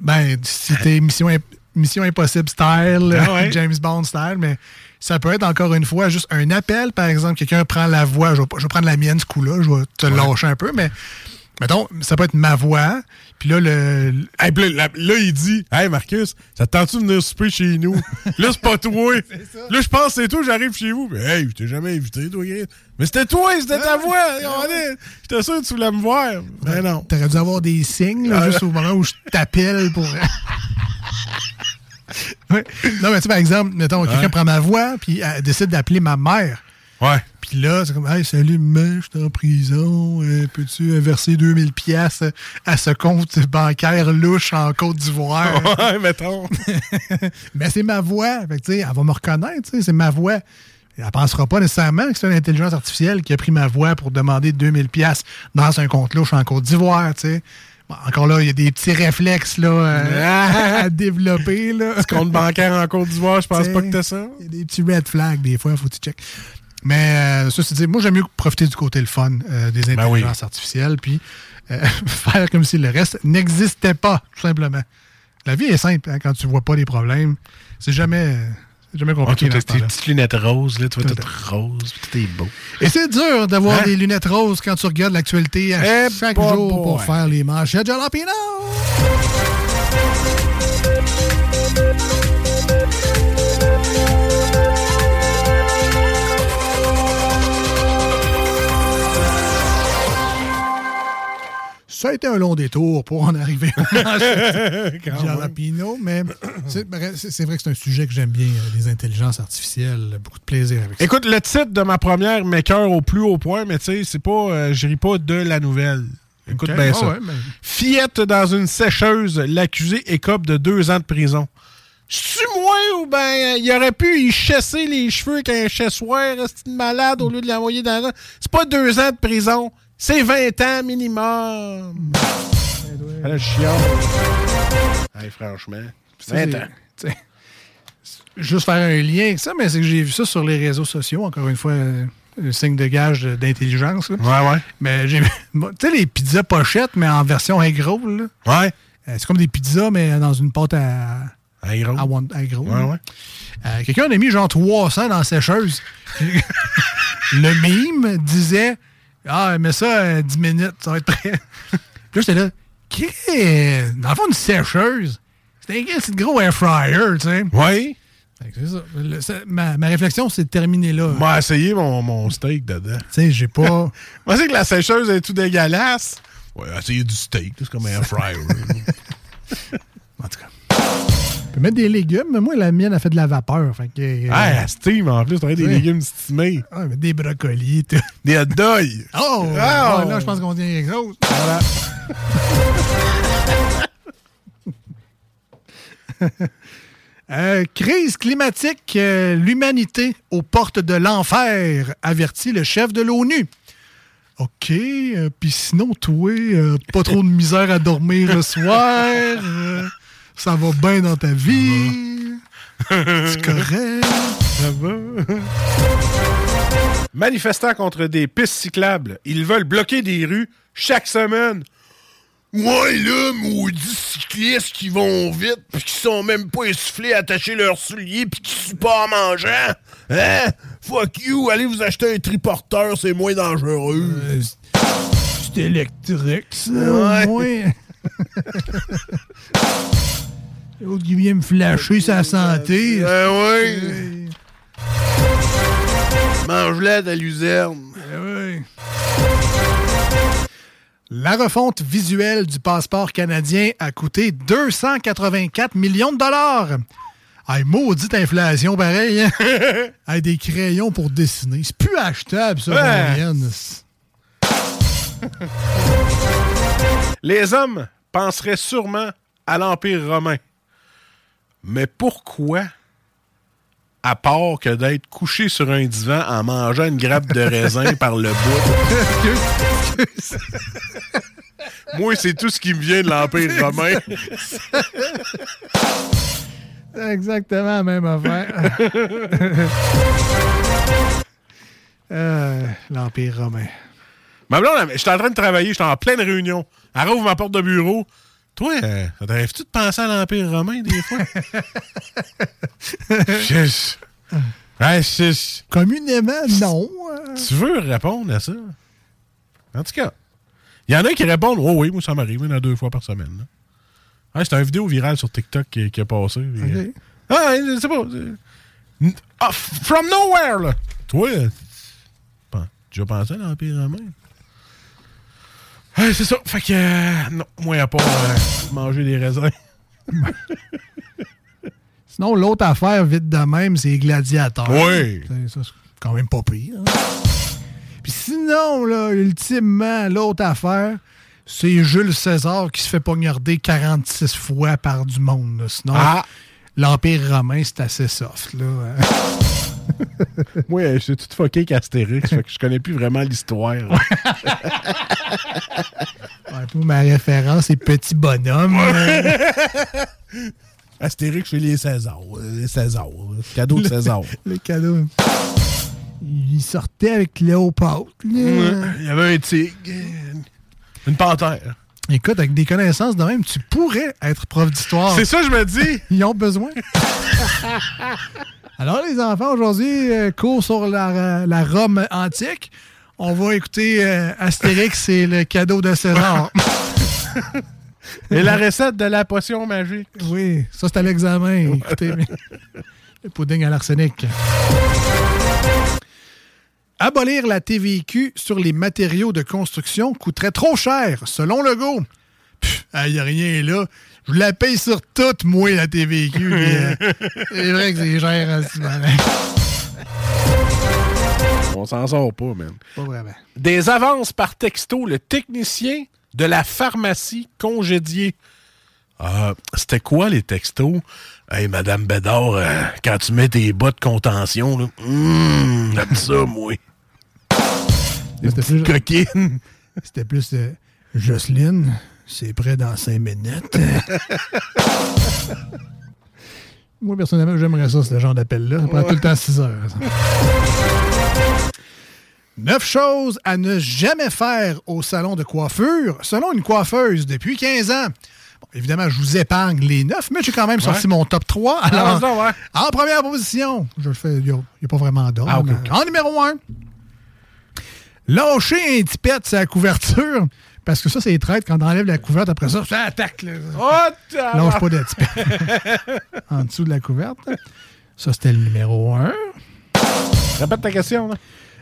Ben, c'était Mission, Imp- Mission Impossible style, Ah ouais? (laughs) James Bond style, mais ça peut être encore une fois juste un appel, par exemple. Quelqu'un prend la voix, je vais, je vais prendre la mienne ce coup-là, je vais te lâcher un peu, mais mettons, ça peut être ma voix, puis là, le. Hey, puis là, il dit Hey Marcus, ça te tente-tu de venir souper chez nous? (laughs) Là, c'est pas toi. Là, je pense que c'est toi, j'arrive chez vous. Mais hey, je t'ai jamais invité, toi, Chris. Mais c'était toi, c'était ta voix. J'étais sûr que tu voulais me voir. Mais non. T'aurais dû avoir des signes, là, juste au moment où je t'appelle pour. (laughs) Ouais. Non, mais tu sais, par exemple, mettons, quelqu'un Ouais. prend ma voix, puis elle décide d'appeler ma mère. Ouais. Puis là, c'est comme, hey, salut, maman, je suis en prison. euh, Peux-tu euh, verser 2000 pièces à ce compte bancaire louche en Côte d'Ivoire? (laughs) Ouais, mettons. (laughs) Mais c'est ma voix. Fait que, elle va me reconnaître, c'est ma voix. Elle pensera pas nécessairement que c'est une intelligence artificielle qui a pris ma voix pour demander 2000 pièces dans un compte louche en Côte d'Ivoire. Bon, encore là, il y a des petits réflexes là, euh, (laughs) à développer. Là. Ce compte bancaire en Côte d'Ivoire, je pense pas que t'as ça. Il y a des petits red flags, des fois, il faut que tu check. Mais euh, ça, c'est dire, moi, j'aime mieux profiter du côté le fun euh, des Ben oui. intelligences artificielles, puis euh, (laughs) faire comme si le reste n'existait pas, tout simplement. La vie est simple hein, quand tu vois pas les problèmes. C'est jamais, jamais compliqué. ce tes petites lunettes roses, là, tu vois, Tout rose, puis tout est beau. Et c'est dur d'avoir Hein? des lunettes roses quand tu regardes l'actualité à Eh, chaque jour pour faire les manchettes Jalapino. Ça a été un long détour pour en arriver (laughs) Quand Jalapino, mais c'est vrai que c'est un sujet que j'aime bien, les intelligences artificielles. Beaucoup de plaisir avec ça. Écoute, le titre de ma première m'écœure au plus haut point, mais tu sais, c'est pas. euh, je ris pas de la nouvelle. Écoute bien ouais, ça. ouais, mais- Fillette dans une sécheuse, l'accusé écope de deux ans de prison. C'est moi ou ben il aurait pu y chasser les cheveux avec un chassoir, c'est une malade au lieu de l'envoyer dans la... C'est pas deux ans de prison, c'est 20 ans minimum. Elle a chiant. Hey, franchement, Ça, 20 c'est- ans. Juste faire un lien avec ça, mais c'est que j'ai vu ça sur les réseaux sociaux, encore une fois, euh, un signe de gage d'intelligence. là. Ouais, ouais. Mais j'ai (laughs) bon, tu sais, les pizzas pochettes, mais en version egg roll. là. Ouais. Euh, c'est comme des pizzas, mais dans une pâte à. À one- Ouais, là. ouais. Euh, Quelqu'un a mis genre 300 dans la sécheuse. (laughs) Le mime disait Ah, mais ça, euh, 10 minutes, ça va être prêt. Puis (laughs) là, j'étais là Qu'est- Dans le fond, une sécheuse, c'est un petit gros air fryer, tu sais. Oui. Ça. Le- ça- ma, ma réflexion s'est terminée là. Moi, essayer mon, mon steak dedans. Tu sais, j'ai pas. (laughs) Moi, c'est que la sécheuse est tout dégueulasse. Ouais, essayer du steak, c'est comme un air fryer. (laughs) peut mettre des légumes, mais moi, la mienne a fait de la vapeur. Fait que, euh, Ah, à steam en plus, t'aurais des légumes stimés. ah, mais des brocolis, tout. Des hot dogs. (laughs) Oh! Ah, là, je pense qu'on dit quelque chose. Voilà. (laughs) Euh, crise climatique, euh, l'humanité aux portes de l'enfer, avertit le chef de l'ONU. OK, euh, puis sinon, toi, pas trop de misère à dormir le soir, ça va bien dans ta vie, (laughs) c'est correct. Ça va? Manifestants contre des pistes cyclables. Ils veulent bloquer des rues chaque semaine. Ouais, là, maudits cyclistes qui vont vite pis qui sont même pas essoufflés à attacher leurs souliers pis qui suent pas en mangeant. Hein? Fuck you, allez vous acheter un triporteur, c'est moins dangereux. C'est électrique, ça. Ouais. (laughs) L'autre qui vient me flasher sa santé. Ben ouais. Mange-la de luzerne. Ben La refonte visuelle du passeport canadien a coûté 284 millions de dollars. Hey, maudite inflation, pareil. Hein? (laughs) Hey, des crayons pour dessiner. C'est plus achetable, ça, Ouais. (laughs) Les hommes penseraient sûrement à l'Empire romain. Mais pourquoi, à part que d'être couché sur un divan en mangeant une grappe de raisin (laughs) par le bout? (laughs) Moi, c'est tout ce qui me vient de l'Empire romain. C'est exactement la même affaire. (laughs) Euh, L'Empire romain. Ma blonde, elle- j'étais en train de travailler, j'étais en pleine réunion. Elle rouvre ma porte de bureau. Toi, euh, ça t'arrive-tu de penser à l'Empire romain des fois? (laughs) Ouais, Communément, non. Tu veux répondre à ça? En tout cas, il y en a qui répondent Oh oui, moi ça m'arrive une à deux fois par semaine. là. C'est une vidéo virale sur TikTok qui, qui a passé. puis, euh, Ah, je sais pas. N- ah, f- from nowhere, là. Toi, euh, pen- tu as pensé à l'Empire romain? Ouais, c'est ça. Fait que, euh, non, moi, à part euh, manger des raisins. (laughs) Sinon, l'autre affaire, vite de même, c'est Gladiateur. Oui. C'est- Ça, c'est quand même pas pire. hein. Puis sinon, là, ultimement, l'autre affaire, c'est Jules César qui se fait poignarder 46 fois par du monde. là. Sinon, Ah. l'Empire romain, c'est assez soft. Là. (laughs) Moi, je suis tout fucké avec Astérix, fait que je connais plus vraiment l'histoire. Ouais, (laughs) pour ma référence, c'est Petit Bonhomme. Astérix, c'est les Césars. euh, Les Césars. Cadeau de César. Le cadeau. Il sortait avec. Ouais, Il y avait un tigre, une panthère. Écoute, avec des connaissances de même, tu pourrais être prof d'histoire. C'est ça, je me dis. Ils ont besoin. (laughs) Alors, les enfants, aujourd'hui, euh, cours sur la, la Rome antique. On va écouter euh, Astérix et le cadeau de César. (laughs) Et la recette de la potion magique. Oui, ça, c'est à l'examen. Écoutez, le pudding à l'arsenic. Abolir la TVQ sur les matériaux de construction coûterait trop cher, selon Legault. Il n'y a rien là. Je la paye sur toute, moi, la TVQ. (laughs) euh, c'est vrai que c'est cher. hein, malin. On s'en sort pas, man. Pas vraiment. Des avances par texto, le technicien de la pharmacie congédié. Ah, c'était quoi les textos? Hey, Madame Bédard, euh, quand tu mets tes bas de contention, là, hum, j'aime ça, moi. Des C'était plus- coquines. C'était plus euh, Jocelyne, c'est prêt dans cinq minutes. (laughs) Moi, personnellement, j'aimerais ça, ce genre d'appel-là. Ça prend tout le temps 6 heures. ça. Neuf choses à ne jamais faire au salon de coiffure, selon une coiffeuse depuis 15 ans. Bon, évidemment, je vous épargne les neuf, mais j'ai quand même sorti mon top 3. Alors, Ah, ouais. en première position, je le fais, il n'y a, pas vraiment d'ordre. Ah. En numéro 1, lâcher un tipette sur la couverture. Parce que ça, c'est traite quand on enlève la couverte après ça. Ça attaque. Là. Oh, Lâche pas de en dessous de la couverte. Ça, c'était le numéro 1. Répète ta question, là.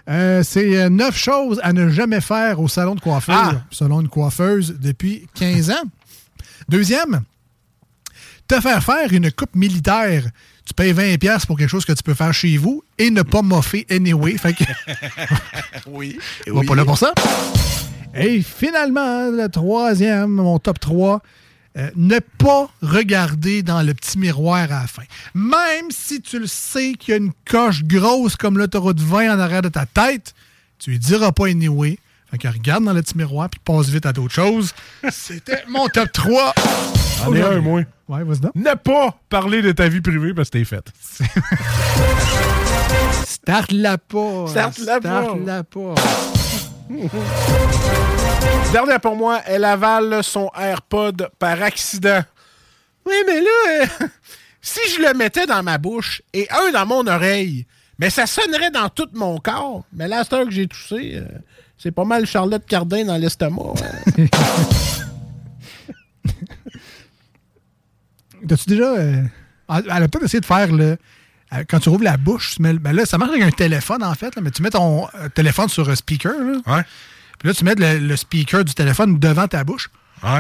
Euh, c'est euh, neuf choses à ne jamais faire au salon de coiffure, Ah! selon une coiffeuse depuis 15 ans. Deuxième, te faire faire une coupe militaire. Tu payes 20$ piastres pour quelque chose que tu peux faire chez vous et ne pas moffer anyway. Fait que, (laughs) oui. on va pas là pour ça. Et finalement, le troisième, mon top 3, euh, ne pas regarder dans le petit miroir à la fin. Même si tu le sais qu'il y a une coche grosse comme l'autoroute 20 en arrière de ta tête, tu lui diras pas anyway. Fait que regarde dans le petit miroir puis passe vite à d'autres choses. C'était mon top 3. J'en ai un, moi. Ouais, vas-y. Ne pas parler de ta vie privée parce que t'es faite. Start-la pas. Start-la pas. Start-la pas. (laughs) Dernière pour moi, elle avale son AirPod par accident. Oui, mais là, euh, (laughs) si je le mettais dans ma bouche et un dans mon oreille, mais ça sonnerait dans tout mon corps. Mais là, à cette heure que j'ai toussé, euh, c'est pas mal Charlotte Cardin dans l'estomac. hein. (laughs) T'as-tu déjà. euh, elle a peut-être essayé de faire le. Euh, Quand tu rouvres la bouche, tu mets ben là, ça marche avec un téléphone, en fait, là, mais tu mets ton euh, téléphone sur un speaker. Là. Puis là, tu mets le, le speaker du téléphone devant ta bouche.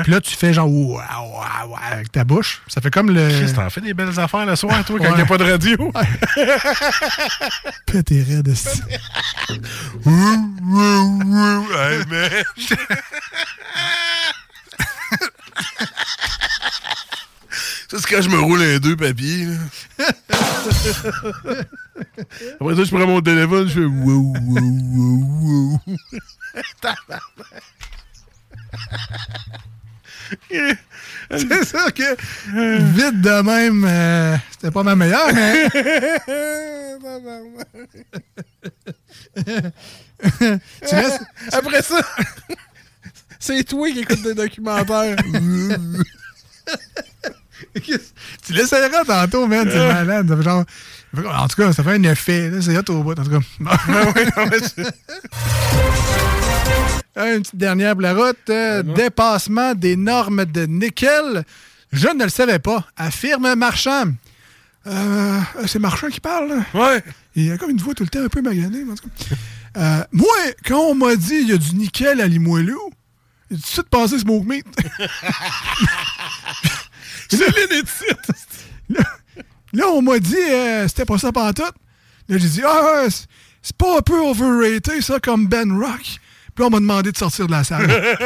Puis là, tu fais genre ouah, ouah, ouah avec ta bouche. Ça fait comme le. Chris, t'en fais des belles affaires le soir, toi, quand il Ouais. n'y a pas de radio. (laughs) Pété raide. Hey, man. (laughs) Ça, c'est quand je me roule un deux papiers. là. (laughs) Après ça, je prends mon téléphone, je fais wow, wow, wow, wow. (laughs) Tabarnak. C'est ça que vite de même, euh, c'était pas ma meilleure, mais. (laughs) Tu laisses- Après ça, c'est toi qui écoutes des documentaires. Tu l'essayeras tantôt, man, c'est malade. Ça fait genre- en tout cas, ça fait un effet. là, C'est hot au bout, en tout cas. (laughs) Euh, Une petite dernière pour la route. euh, dépassement des normes de nickel. Je ne le savais pas. Affirme Marchand. Euh, c'est Marchand qui parle. là? Ouais. Il y a comme une voix tout le temps un peu maganée. mais en tout cas. Euh, moi, quand on m'a dit il y a du nickel à Limoilou, j'ai tout de suite pensé smoke meat. (laughs) (laughs) C'est l'inédite. Là, là, on m'a dit euh, c'était pas ça pantoute. Là, j'ai dit Ah, c'est- pas un peu overrated, ça, comme Ben Rock. Puis là, on m'a demandé de sortir de la salle. (laughs)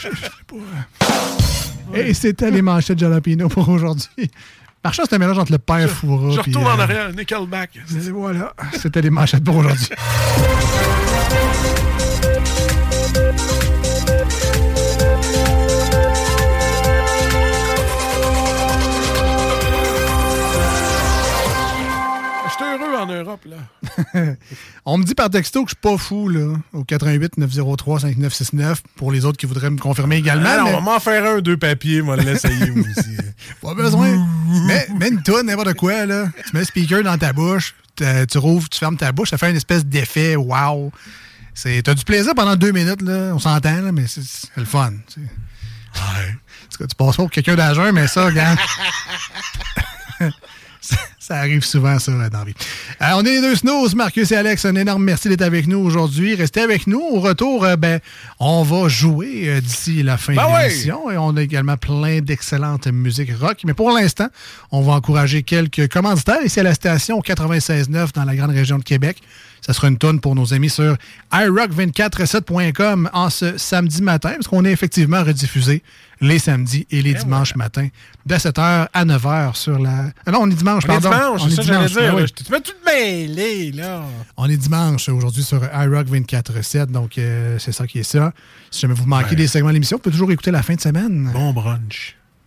Je- je sais pas. Et c'était les manchettes Jalapino pour aujourd'hui. Marchand, c'est un mélange entre le père Foura. Je retourne en euh, arrière, Nickelback. voilà, c'était les manchettes pour aujourd'hui. (laughs) en Europe, là. (laughs) On me dit par texto que je suis pas fou, là, au 88 903 5969, pour les autres qui voudraient me confirmer également. Ah, non, mais- on va m'en faire un, deux papiers, moi, l'essayer aussi. (laughs) Pas besoin. (laughs) mais, mais une toune, n'importe quoi, là. Tu mets le speaker dans ta bouche, tu rouvres, tu fermes ta bouche, ça fait une espèce d'effet wow. T'as du plaisir pendant deux minutes, là. On s'entend, mais c'est le fun. tu sais. En tout cas, tu passes pas pour quelqu'un d'âgeux, mais ça, regarde. Ça, arrive souvent, ça, dans la vie. Euh, on est les deux snooze, Marcus et Alex. Un énorme merci d'être avec nous aujourd'hui. Restez avec nous. Au retour, euh, ben, on va jouer euh, d'ici la fin Ben de l'émission. Et on a également plein d'excellentes musiques rock. Mais pour l'instant, on va encourager quelques commanditaires ici à la station 96.9 dans la grande région de Québec. Ça sera une tonne pour nos amis sur iRock247.com en ce samedi matin, parce qu'on est effectivement rediffusé les samedis et les dimanches matins de 7h à 9h sur la... Ah non, on est dimanche, On est pardon. dimanche, On est ça que j'allais dimanche, dire. ben oui. Tu vas tout mêler, là. On est dimanche aujourd'hui sur iRock 24.7, donc euh, c'est ça qui est ça. Si jamais vous manquez des segments de l'émission, vous pouvez toujours écouter la fin de semaine. Bon brunch.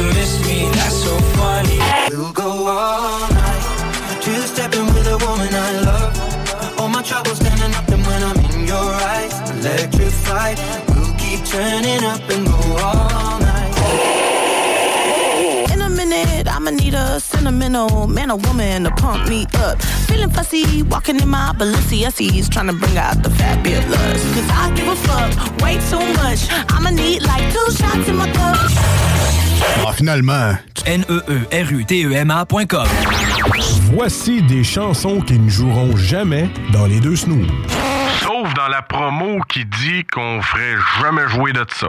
Cause I don't give a fuck about you no more. Give me back my hoodies or I'm kicking down doors. You weren't even pretty looking back and I'm sure you still miss me. That's so funny. We'll go all night. Two stepping with a woman I love. All my troubles standing up and when I'm in your eyes. Electrified. We'll keep turning up and go all night. In a minute, I'ma need a sentimental man or woman to pump me up. Feeling fussy, walking in my Balenciennes, trying to bring out the fabulous. Cause I give a fuck way too much. I'ma need like two shots in my cup. Ah, finalement. N-E-E-R-U-T-E-M-A.com. Voici des chansons qui ne joueront jamais dans les deux snooze. Sauf dans la promo qui dit qu'on ferait jamais jouer de ça.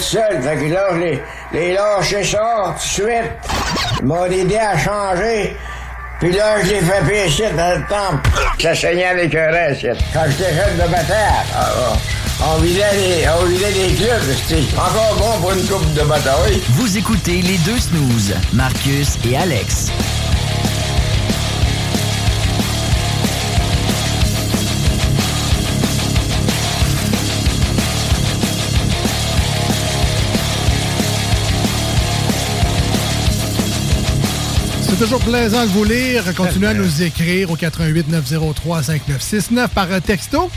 seul. Fait que là, je les, les lâché ça tout de suite. Ils m'ont aidé à changer. Puis là, je l'ai fait pécher dans le temple. Ça saignait à l'écœurant, Quand j'étais jeune de bataille, alors, ah, on vidait les, on vidait les clubs. C'était encore bon pour une coupe de bataille. Vous écoutez les deux snooze, Marcus et Alex. C'est toujours plaisant de vous lire. Continuez à (laughs) nous écrire au 88 903 5969 par euh, texto. Vous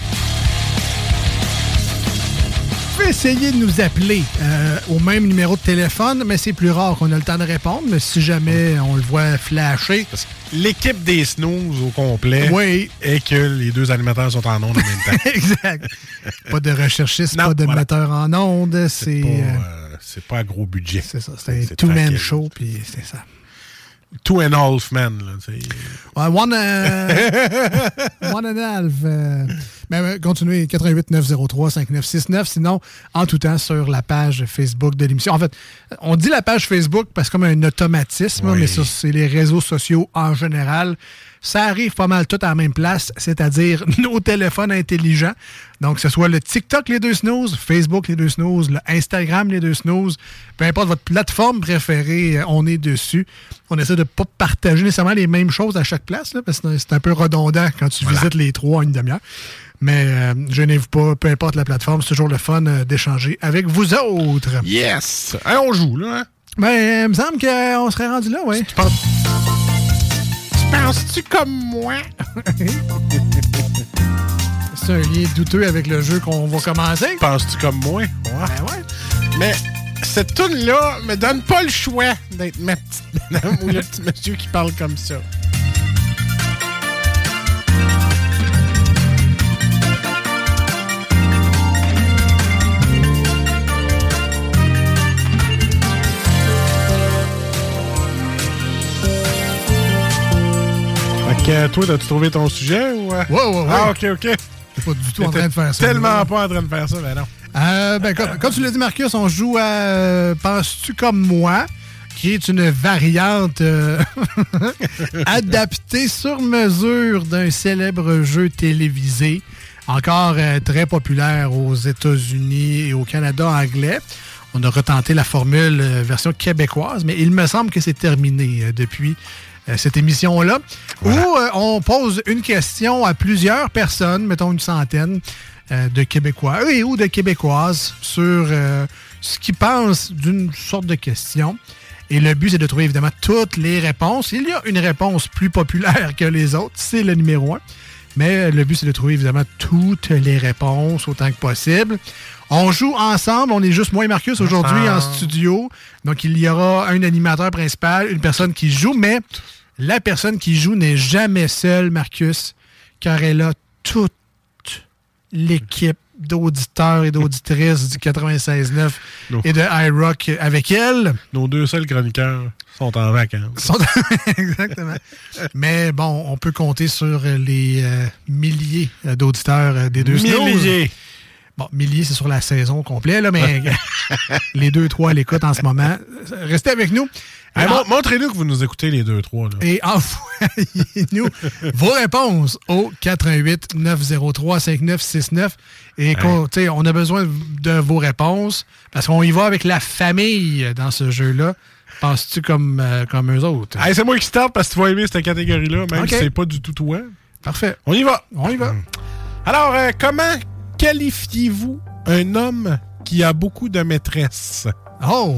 pouvez essayer de nous appeler euh, au même numéro de téléphone, mais c'est plus rare qu'on a le temps de répondre. Mais si jamais on le voit flasher. L'équipe des snooze au complet oui. et que les deux animateurs sont en ondes en même temps. (laughs) exact. Pas de recherchiste, pas de voilà. en ondes. C'est pas, euh, pas, gros budget. C'est ça. C'est un two-man show, puis c'est ça. Two and a half men. Là. Ouais, one, euh, (laughs) one and a half. euh, mais euh, continuez, 88 903 5969. Sinon, en tout temps, sur la page Facebook de l'émission. En fait, on dit la page Facebook parce que comme un automatisme, Oui. mais ça, c'est les réseaux sociaux en général. Ça arrive pas mal tout à la même place, c'est-à-dire (laughs) nos téléphones intelligents. Donc, que ce soit le TikTok Les Deux Snooze, Facebook Les Deux Snooze, le Instagram Les Deux Snooze, peu importe votre plateforme préférée, euh, on est dessus. On essaie de ne pas partager nécessairement les mêmes choses à chaque place, là, parce que c'est un peu redondant quand tu visites les trois en une demi-heure. Mais euh, gênez-vous pas, peu importe la plateforme, c'est toujours le fun euh, d'échanger avec vous autres. Yes! Hein, on joue, là. Hein? Ben, euh, il me semble qu'on serait rendu là, oui. Penses-tu comme moi? (laughs) c'est un lien douteux avec le jeu qu'on va commencer. Penses-tu comme moi? Ouais. Ben ouais. Mais cette toune-là me donne pas le choix d'être ma petite madame ou le petit monsieur qui parle comme ça. Que toi, as-tu trouvé ton sujet ou. euh? Ouais, ouais, ouais. Ah, ok, ok. T'es pas du tout en train de faire ça. Tellement pas en train de faire ça, ben non. Euh, ben, comme, comme tu l'as dit, Marcus, on joue à euh, Penses-tu comme moi, qui est une variante euh, (laughs) adaptée sur mesure d'un célèbre jeu télévisé, encore euh, très populaire aux États-Unis et au Canada anglais? On a retenté la formule version québécoise, mais il me semble que c'est terminé depuis cette émission-là, où euh, on pose une question à plusieurs personnes, mettons une centaine euh, de Québécois et ou de Québécoises sur euh, ce qu'ils pensent d'une sorte de question. Et le but, c'est de trouver évidemment toutes les réponses. Il y a une réponse plus populaire que les autres, c'est le numéro un. Mais le but, c'est de trouver évidemment toutes les réponses autant que possible. On joue ensemble, on est juste moi et Marcus aujourd'hui en studio. Donc, il y aura un animateur principal, une personne qui joue, mais la personne qui joue n'est jamais seule, Marcus, car elle a toute l'équipe d'auditeurs et d'auditrices du 96.9 Non. et de iRock avec elle. Nos deux seuls chroniqueurs sont en vacances. Sont- (laughs) Exactement. Mais bon, on peut compter sur les euh, milliers euh, d'auditeurs euh, des deux. Milliers. Bon, milliers, c'est sur la saison complète, là, mais (laughs) les deux, trois à l'écoute en ce moment. Restez avec nous. Hey, Montrez-nous que vous nous écoutez les deux, trois. Là. et envoyez-nous (laughs) vos réponses au 88 903 5969. Et on a besoin de vos réponses parce qu'on y va avec la famille dans ce jeu-là. Penses-tu comme, euh, comme eux autres? Hey, c'est moi qui starte parce que tu vas aimer cette catégorie-là, même Ok. si c'est pas du tout toi. Parfait. On y va. On y va. Alors, euh, comment qualifiez-vous un homme qui a beaucoup de maîtresses? Oh!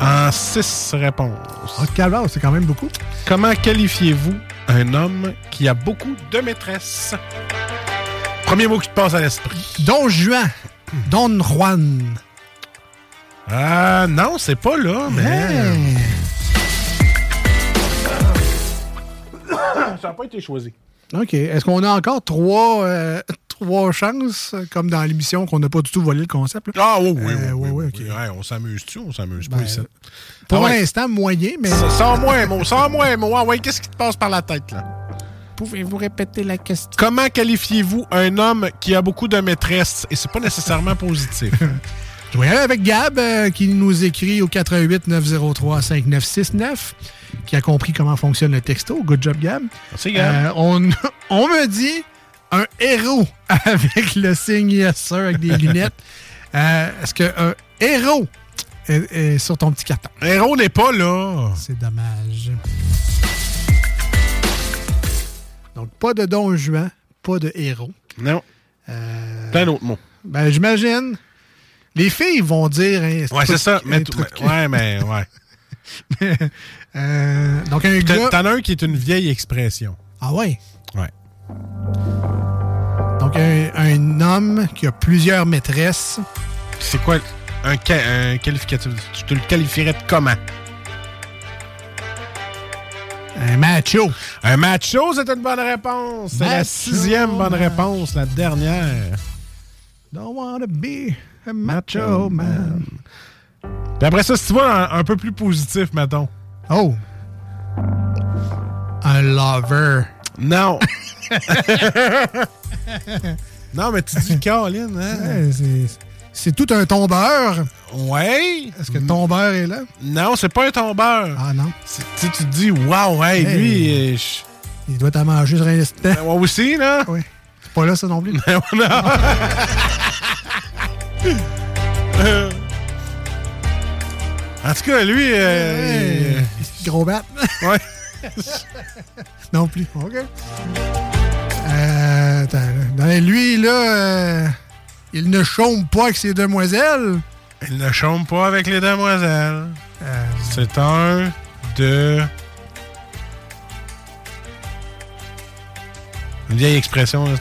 En six réponses. Oh, calvaire, c'est quand même beaucoup. Comment qualifiez-vous un homme qui a beaucoup de maîtresses? Premier mot qui te passe à l'esprit. Don Juan. Don Juan. Ah, non, c'est pas là, mais. Hey. Ça n'a pas été choisi. OK. Est-ce qu'on a encore trois, euh, trois chances, comme dans l'émission qu'on n'a pas du tout volé le concept? là? Ah, oui, oui, Euh, oui, ouais, oui, ouais, oui. Ouais, on s'amuse-tu? On s'amuse Ben, pas ici. Pour Ah ouais. l'instant, moyen, mais. Ça- Sors-moi un mot, sors-moi un mot. Ah ouais, qu'est-ce qui te passe par la tête, là? Pouvez-vous répéter la question? Comment qualifiez-vous un homme qui a beaucoup de maîtresses? Et c'est pas nécessairement (laughs) positif. Je vais aller avec Gab euh, qui nous écrit au 88 903 5969 qui a compris comment fonctionne le texto. Good job, Gab. Merci, Gab. Euh, on, (laughs) on me dit un héros (laughs) avec le signe yes sir avec des lunettes. (laughs) Euh, Est-ce qu'un héros est, est sur ton petit carton? Héros n'est pas là. C'est dommage. Donc, pas de Don Juan, pas de héros. Non. Euh, Plein d'autres mots. ben, j'imagine. Les filles vont dire. un Ouais, c'est ça. Mais ouais, mais ouais. (laughs) Euh, donc, un gars. t'en as un qui est une vieille expression. Ah ouais? Ouais. Donc, un, un homme qui a plusieurs maîtresses. C'est quoi un, un qualificatif? Tu te le qualifierais de comment? Un macho. Un macho, c'est une bonne réponse. C'est la sixième bonne réponse, la dernière. Don't wanna be a macho man. Puis après ça, si tu vois un, un peu plus positif, mettons. Oh. Un lover. Non. (laughs) (laughs) (laughs) non, mais tu dis Caroline, hein? C'est- tout un tombeur. Ouais. Est-ce que le tombeur est là? Non, c'est pas un tombeur. Ah non. Tu te dis, waouh, hey, Hey. lui, je- Il doit t'en manger sur un instant. moi aussi, là. Oui. C'est pas là, ça non plus. (laughs) non. Euh, (laughs) en tout cas, lui, euh, Hey. Gros bat. il- ouais. non plus. OK. Euh. Non, lui, là, euh, il ne chôme pas avec ses demoiselles. Il ne chôme pas avec les demoiselles. C'est un de. Une vieille expression, là,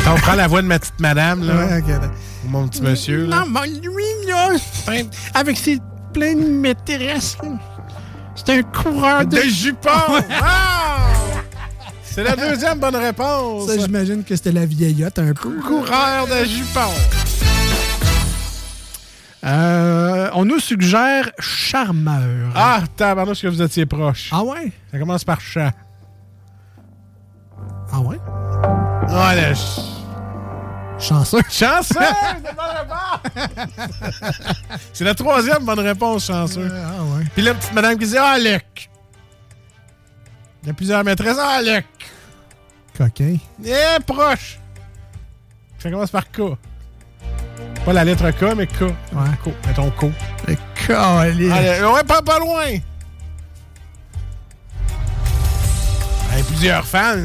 Attends, on prend la voix de ma petite madame, là. Ouais. Ou mon petit monsieur, là. Non, mais lui, là, avec ses pleines maîtresses, c'est un coureur de... De jupons! (laughs) C'est la deuxième bonne réponse. Ça, j'imagine que c'était la vieillotte un peu. Coureur de jupons. Euh, on nous suggère charmeur. Ah, tabarnouche que vous étiez proche. Ah ouais? Ça commence par chat. Ah ouais? Ah, là, ch- Chanceux. Chanceux! (laughs) C'est la troisième bonne réponse, chanceux. Ah ouais. Puis la petite madame qui dit Ah, Luc! Il y a plusieurs maîtresses. Ah, Luc! Coquin. Eh, proche! Ça commence par K. Pas la lettre K, mais K. Ouais. K. Mettons K. Le calice. Allez, ouais, pas, pas loin! Il y a plusieurs fans.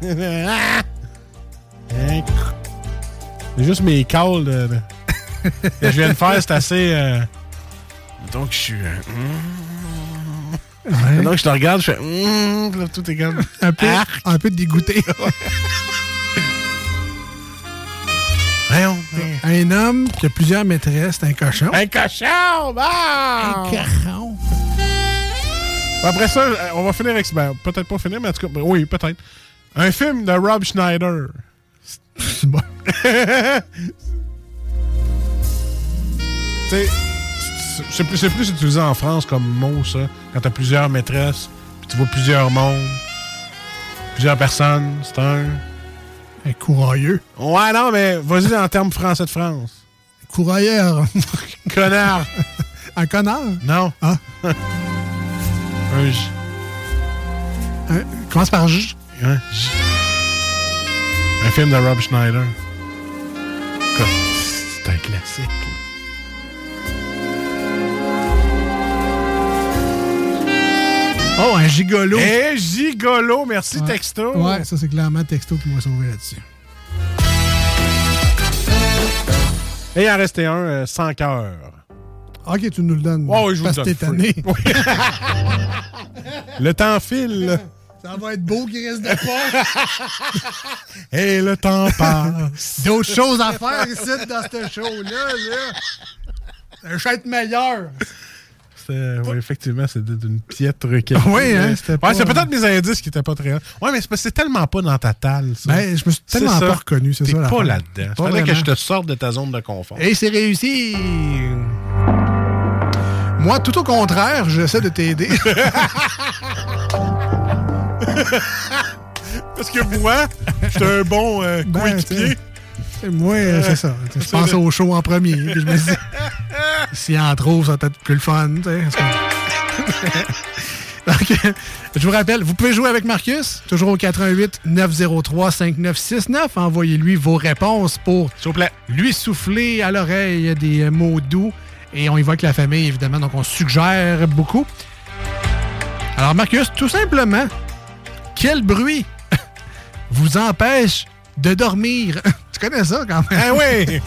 (laughs) C'est juste mes calls de- de- que je viens de faire, c'est assez. euh, Donc, je suis. euh, Ouais. Donc, je te regarde, je fais. puis là, tout est comme. (laughs) Un peu, un peu dégoûté. Voyons. un homme qui a plusieurs maîtresses, c'est un cochon. Un cochon! bah! Un cochon. Après ça, euh, on va finir avec. Ben, peut-être pas finir, mais en tout cas, ben, oui, peut-être. Un film de Rob Schneider. C'est bon. (laughs) tu sais, c'est plus, plus utilisé en France comme mot, ça. Quand t'as plusieurs maîtresses, puis tu vois plusieurs mondes, plusieurs personnes, c'est un. Un courailleux. Ouais, non, mais vas-y en termes français de France. Courailleur. (laughs) Connard. un connard? Non. Ah. (laughs) un J. Un- commence par J. Ouais, J. Un film de Rob Schneider. C'est un classique. Oh, un gigolo. Eh, gigolo, merci Ouais. texto. Ouais, ça c'est clairement Texto qui m'a sauvé là-dessus. Et il en restait un euh, sans cœur. Ok, tu nous le donnes. Ouais, je vous parce le donne tanné. Le temps file. Ça va être beau qu'il reste de pas. (laughs) Et le temps passe. D'autres choses à faire ici dans ce show-là. Là. Un être meilleur. Ouais, effectivement, c'est d'une piètre qualité. Oui, hein, c'était Ouais, pas- c'est peut-être mes indices qui étaient pas très. Ouais, mais c'est parce que c'est tellement pas dans ta talle, ça. Ben, je me suis tellement pas reconnu, c'est T'es ça. pas l'affaire. là-dedans. Pas Fallait que je te sorte de ta zone de confort. Et c'est réussi! Moi, tout au contraire, j'essaie de t'aider. (laughs) Parce que moi, j'étais un bon euh, Ben, coéquipier. Moi, euh, c'est ça. (laughs) Je pense au show en premier. Puis je me dis, (laughs) s'il en trouve, ça va peut-être plus le fun. que- (laughs) Donc, je vous rappelle, vous pouvez jouer avec Marcus, toujours au 88 903 5969. Envoyez-lui vos réponses pour S'il vous plaît. lui souffler à l'oreille des euh, mots doux. Et on y va avec la famille, évidemment. Donc, on suggère beaucoup. Alors, Marcus, tout simplement, quel bruit vous empêche de dormir? (laughs) tu connais ça quand même? Ah oui!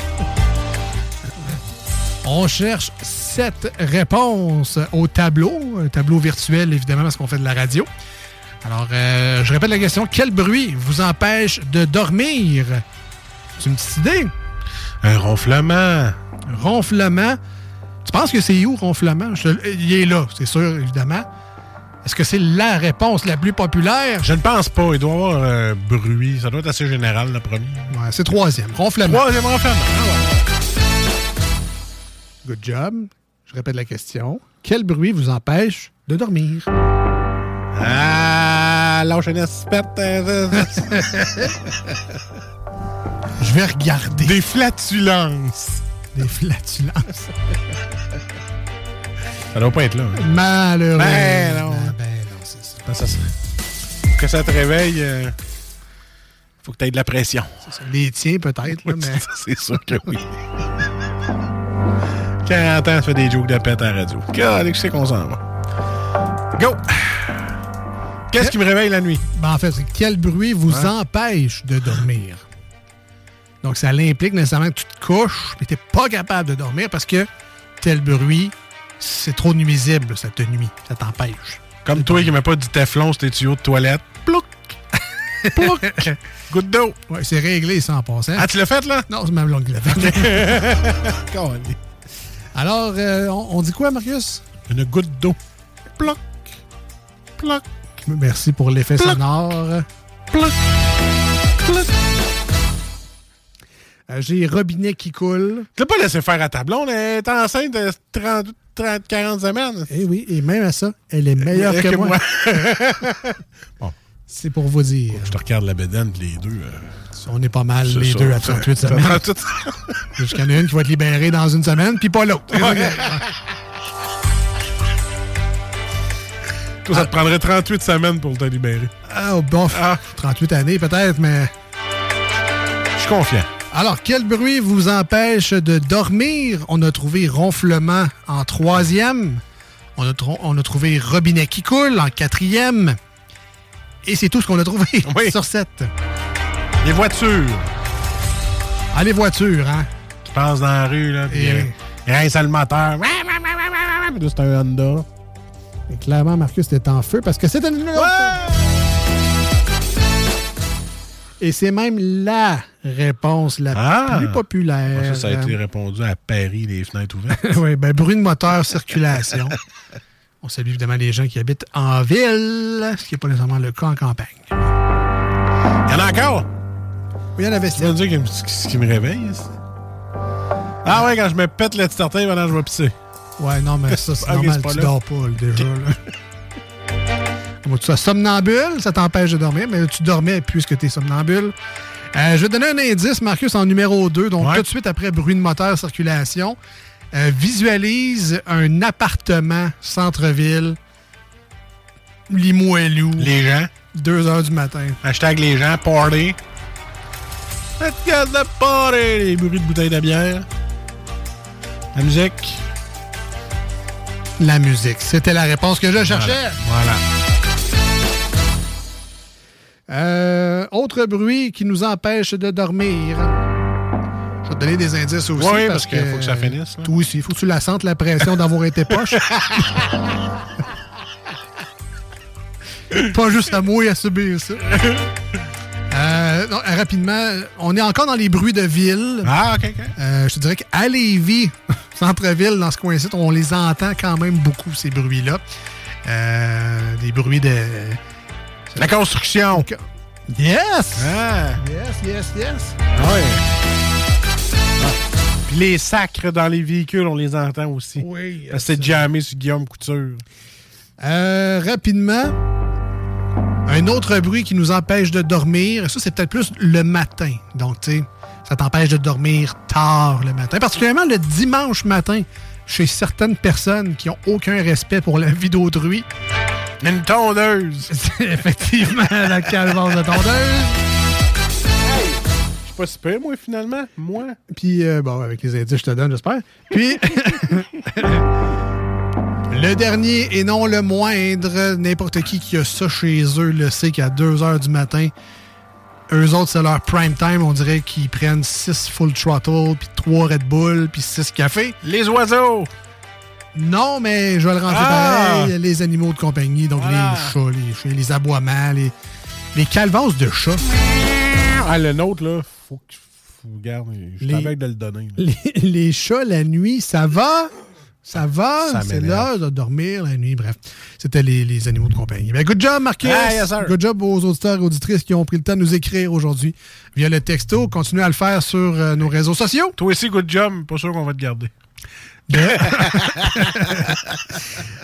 On cherche sept réponses au tableau, un tableau virtuel évidemment parce qu'on fait de la radio. Alors, euh, je répète la question. Quel bruit vous empêche de dormir? C'est une petite idée. Un ronflement. Un ronflement. Tu penses que c'est où, ronflement? Je il est là, c'est sûr, évidemment. Est-ce que c'est la réponse la plus populaire? Je ne pense pas. Il doit y avoir un bruit. Ça doit être assez général, le premier. Ouais, c'est troisième. Ronflement. Troisième ronflement. Good job. Je répète la question. Quel bruit vous empêche de dormir? Ah, lâche une espèce. (laughs) Je vais regarder. Des flatulences. Des flatulences. Ça doit pas être là. hein. Malheureux. Ben non. C'est ça. Ça se- Pour que ça te réveille, euh, faut que tu aies de la pression. Les tiens, peut-être, Oui, mais... (laughs) C'est sûr que oui. 40 ans, tu fais des jokes de pète à la radio. Regardez que je sais qu'on s'en va. Go! Qu'est-ce qui me réveille la nuit? Ben, en fait, c'est quel bruit vous empêche de dormir? Donc, ça l'implique nécessairement que tu te couches et tu n'es pas capable de dormir parce que tel bruit, c'est trop nuisible, ça te nuit, ça t'empêche. Comme toi qui mets pas du teflon sur tes tuyaux de toilette. Plouc! Plouc! (laughs) Goutte d'eau! Ouais, c'est réglé, ça, en passant. Ah, tu l'as fait, là? Non, c'est ma blonde qui l'a fait. (laughs) Alors, euh, on, on dit quoi, Marcus? Une goutte d'eau. Ploc! Ploc! Merci pour l'effet sonore. Ploc! Ploc! Euh, J'ai robinet qui coule. Tu l'as pas laissé faire à ta blonde, elle est enceinte de 30, 30 40 semaines. Eh oui, et même à ça, elle est meilleure que, moi. (laughs) bon. C'est pour vous dire. Je te regarde la bédaine, les deux. euh, On est pas mal, les ça. deux, à 38 Ça- semaines. 38 (laughs) Jusqu'il y en a une qui va être libérée dans une semaine, puis pas l'autre. Toi, ça te prendrait 38 semaines pour te libérer. Ah, oh, bof. 38 années peut-être, mais... Je suis confiant. Alors, quel bruit vous empêche de dormir? On a trouvé ronflement en troisième. On a, tro- on a trouvé robinet qui coule en quatrième. Et c'est tout ce qu'on a trouvé (laughs) sur sept. Les voitures. Ah, les voitures, hein? Tu passes dans la rue, là, puis oui. il rince le moteur. C'est un Honda. Et clairement, Marcus était en feu parce que c'était une Et c'est même la réponse la Ah! plus populaire. Ça, ça a été répondu à Paris, les fenêtres ouvertes. (laughs) oui, ben, bruit de moteur, circulation. (laughs) On salue évidemment les gens qui habitent en ville, ce qui n'est pas nécessairement le cas en campagne. Il y en a encore? Oui, il y en avait Tu me dire que- ce qui me réveille? Ah ouais, quand je me pète le petit pendant que je vais pisser. Ouais, non, mais ça, c'est (laughs) Ok, normal. tu là. dors pas, déjà. là. Bon, tu sois somnambule, ça t'empêche de dormir, mais tu dormais puisque tu es somnambule. Euh, je vais te donner un indice, Marcus, en numéro 2. Donc, Ouais. tout de suite après bruit de moteur, circulation. Euh, visualise un appartement centre-ville, Limoilou. Les gens. 2 heures du matin. Hashtag les gens, party. Let's get the party! Les bruits de bouteilles de bière. La musique. La musique. C'était la réponse que je cherchais. Voilà. Euh, autre bruit qui nous empêche de dormir. Je vais te donner des indices aussi. Oui, parce, parce qu'il faut que ça finisse. Toi aussi, il faut que tu la sentes, la pression d'avoir été poche. Pas juste à moi à subir ça. Euh, non, euh, rapidement, on est encore dans les bruits de ville. Ah, OK, OK. Euh, je te dirais qu'à Lévis, (laughs) centre-ville, dans ce coin-ci, on les entend quand même beaucoup, ces bruits-là. Des bruits de... La construction. Yes! Ah. Yes, yes, yes. Ouais. Ah. Puis les sacres dans les véhicules, on les entend aussi. Oui. C'est jammé sur Guillaume Couture. Euh, rapidement, un autre bruit qui nous empêche de dormir, ça c'est peut-être plus le matin. Donc, tu sais, ça t'empêche de dormir tard le matin, particulièrement le dimanche matin, chez certaines personnes qui ont aucun respect pour la vie d'autrui. Une tondeuse. (laughs) C'est effectivement la calvaire de tondeuse. Je suis pas super, moi, finalement. Moi. Puis, euh, bon, avec les indices, je te donne, j'espère. Puis, (laughs) le dernier et non le moindre, n'importe qui qui a ça chez eux le sait qu'à 2 h du matin, eux autres, c'est leur prime time. On dirait qu'ils prennent 6 full throttle, puis 3 Red Bull, puis 6 cafés. Les oiseaux. Non, mais je vais le rentrer Ah! pareil. Les animaux de compagnie, donc les chats, les chiens, les aboiements, les, les calvasses de chats. Ah, le nôtre, là, faut que, Vous regarde, je Les- de le donner. Les, les chats la nuit, ça va? Ça va? Ça C'est l'heure de dormir la nuit. Bref, c'était les, les animaux de compagnie. Ben, good job, Marcus! Ah, yes, good job aux auditeurs et auditrices qui ont pris le temps de nous écrire aujourd'hui via le texto. Continuez à le faire sur euh, nos réseaux sociaux. Toi aussi, good job. Pas sûr qu'on va te garder. (laughs)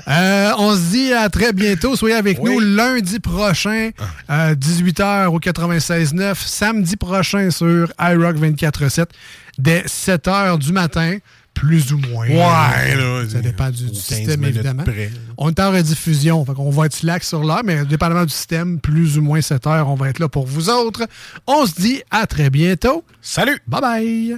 Euh, on se dit à très bientôt. Soyez avec nous lundi prochain, Ah. euh, 18h au 96.9. Samedi prochain sur iRock 24.7 dès 7h du matin, plus ou moins. Ouais, là, Ça dépend du, du 15 système, évidemment. près. On est en rediffusion, fait on va être slack sur l'heure, mais dépendamment du système, plus ou moins 7h, on va être là pour vous autres. On se dit à très bientôt. Salut! Bye bye!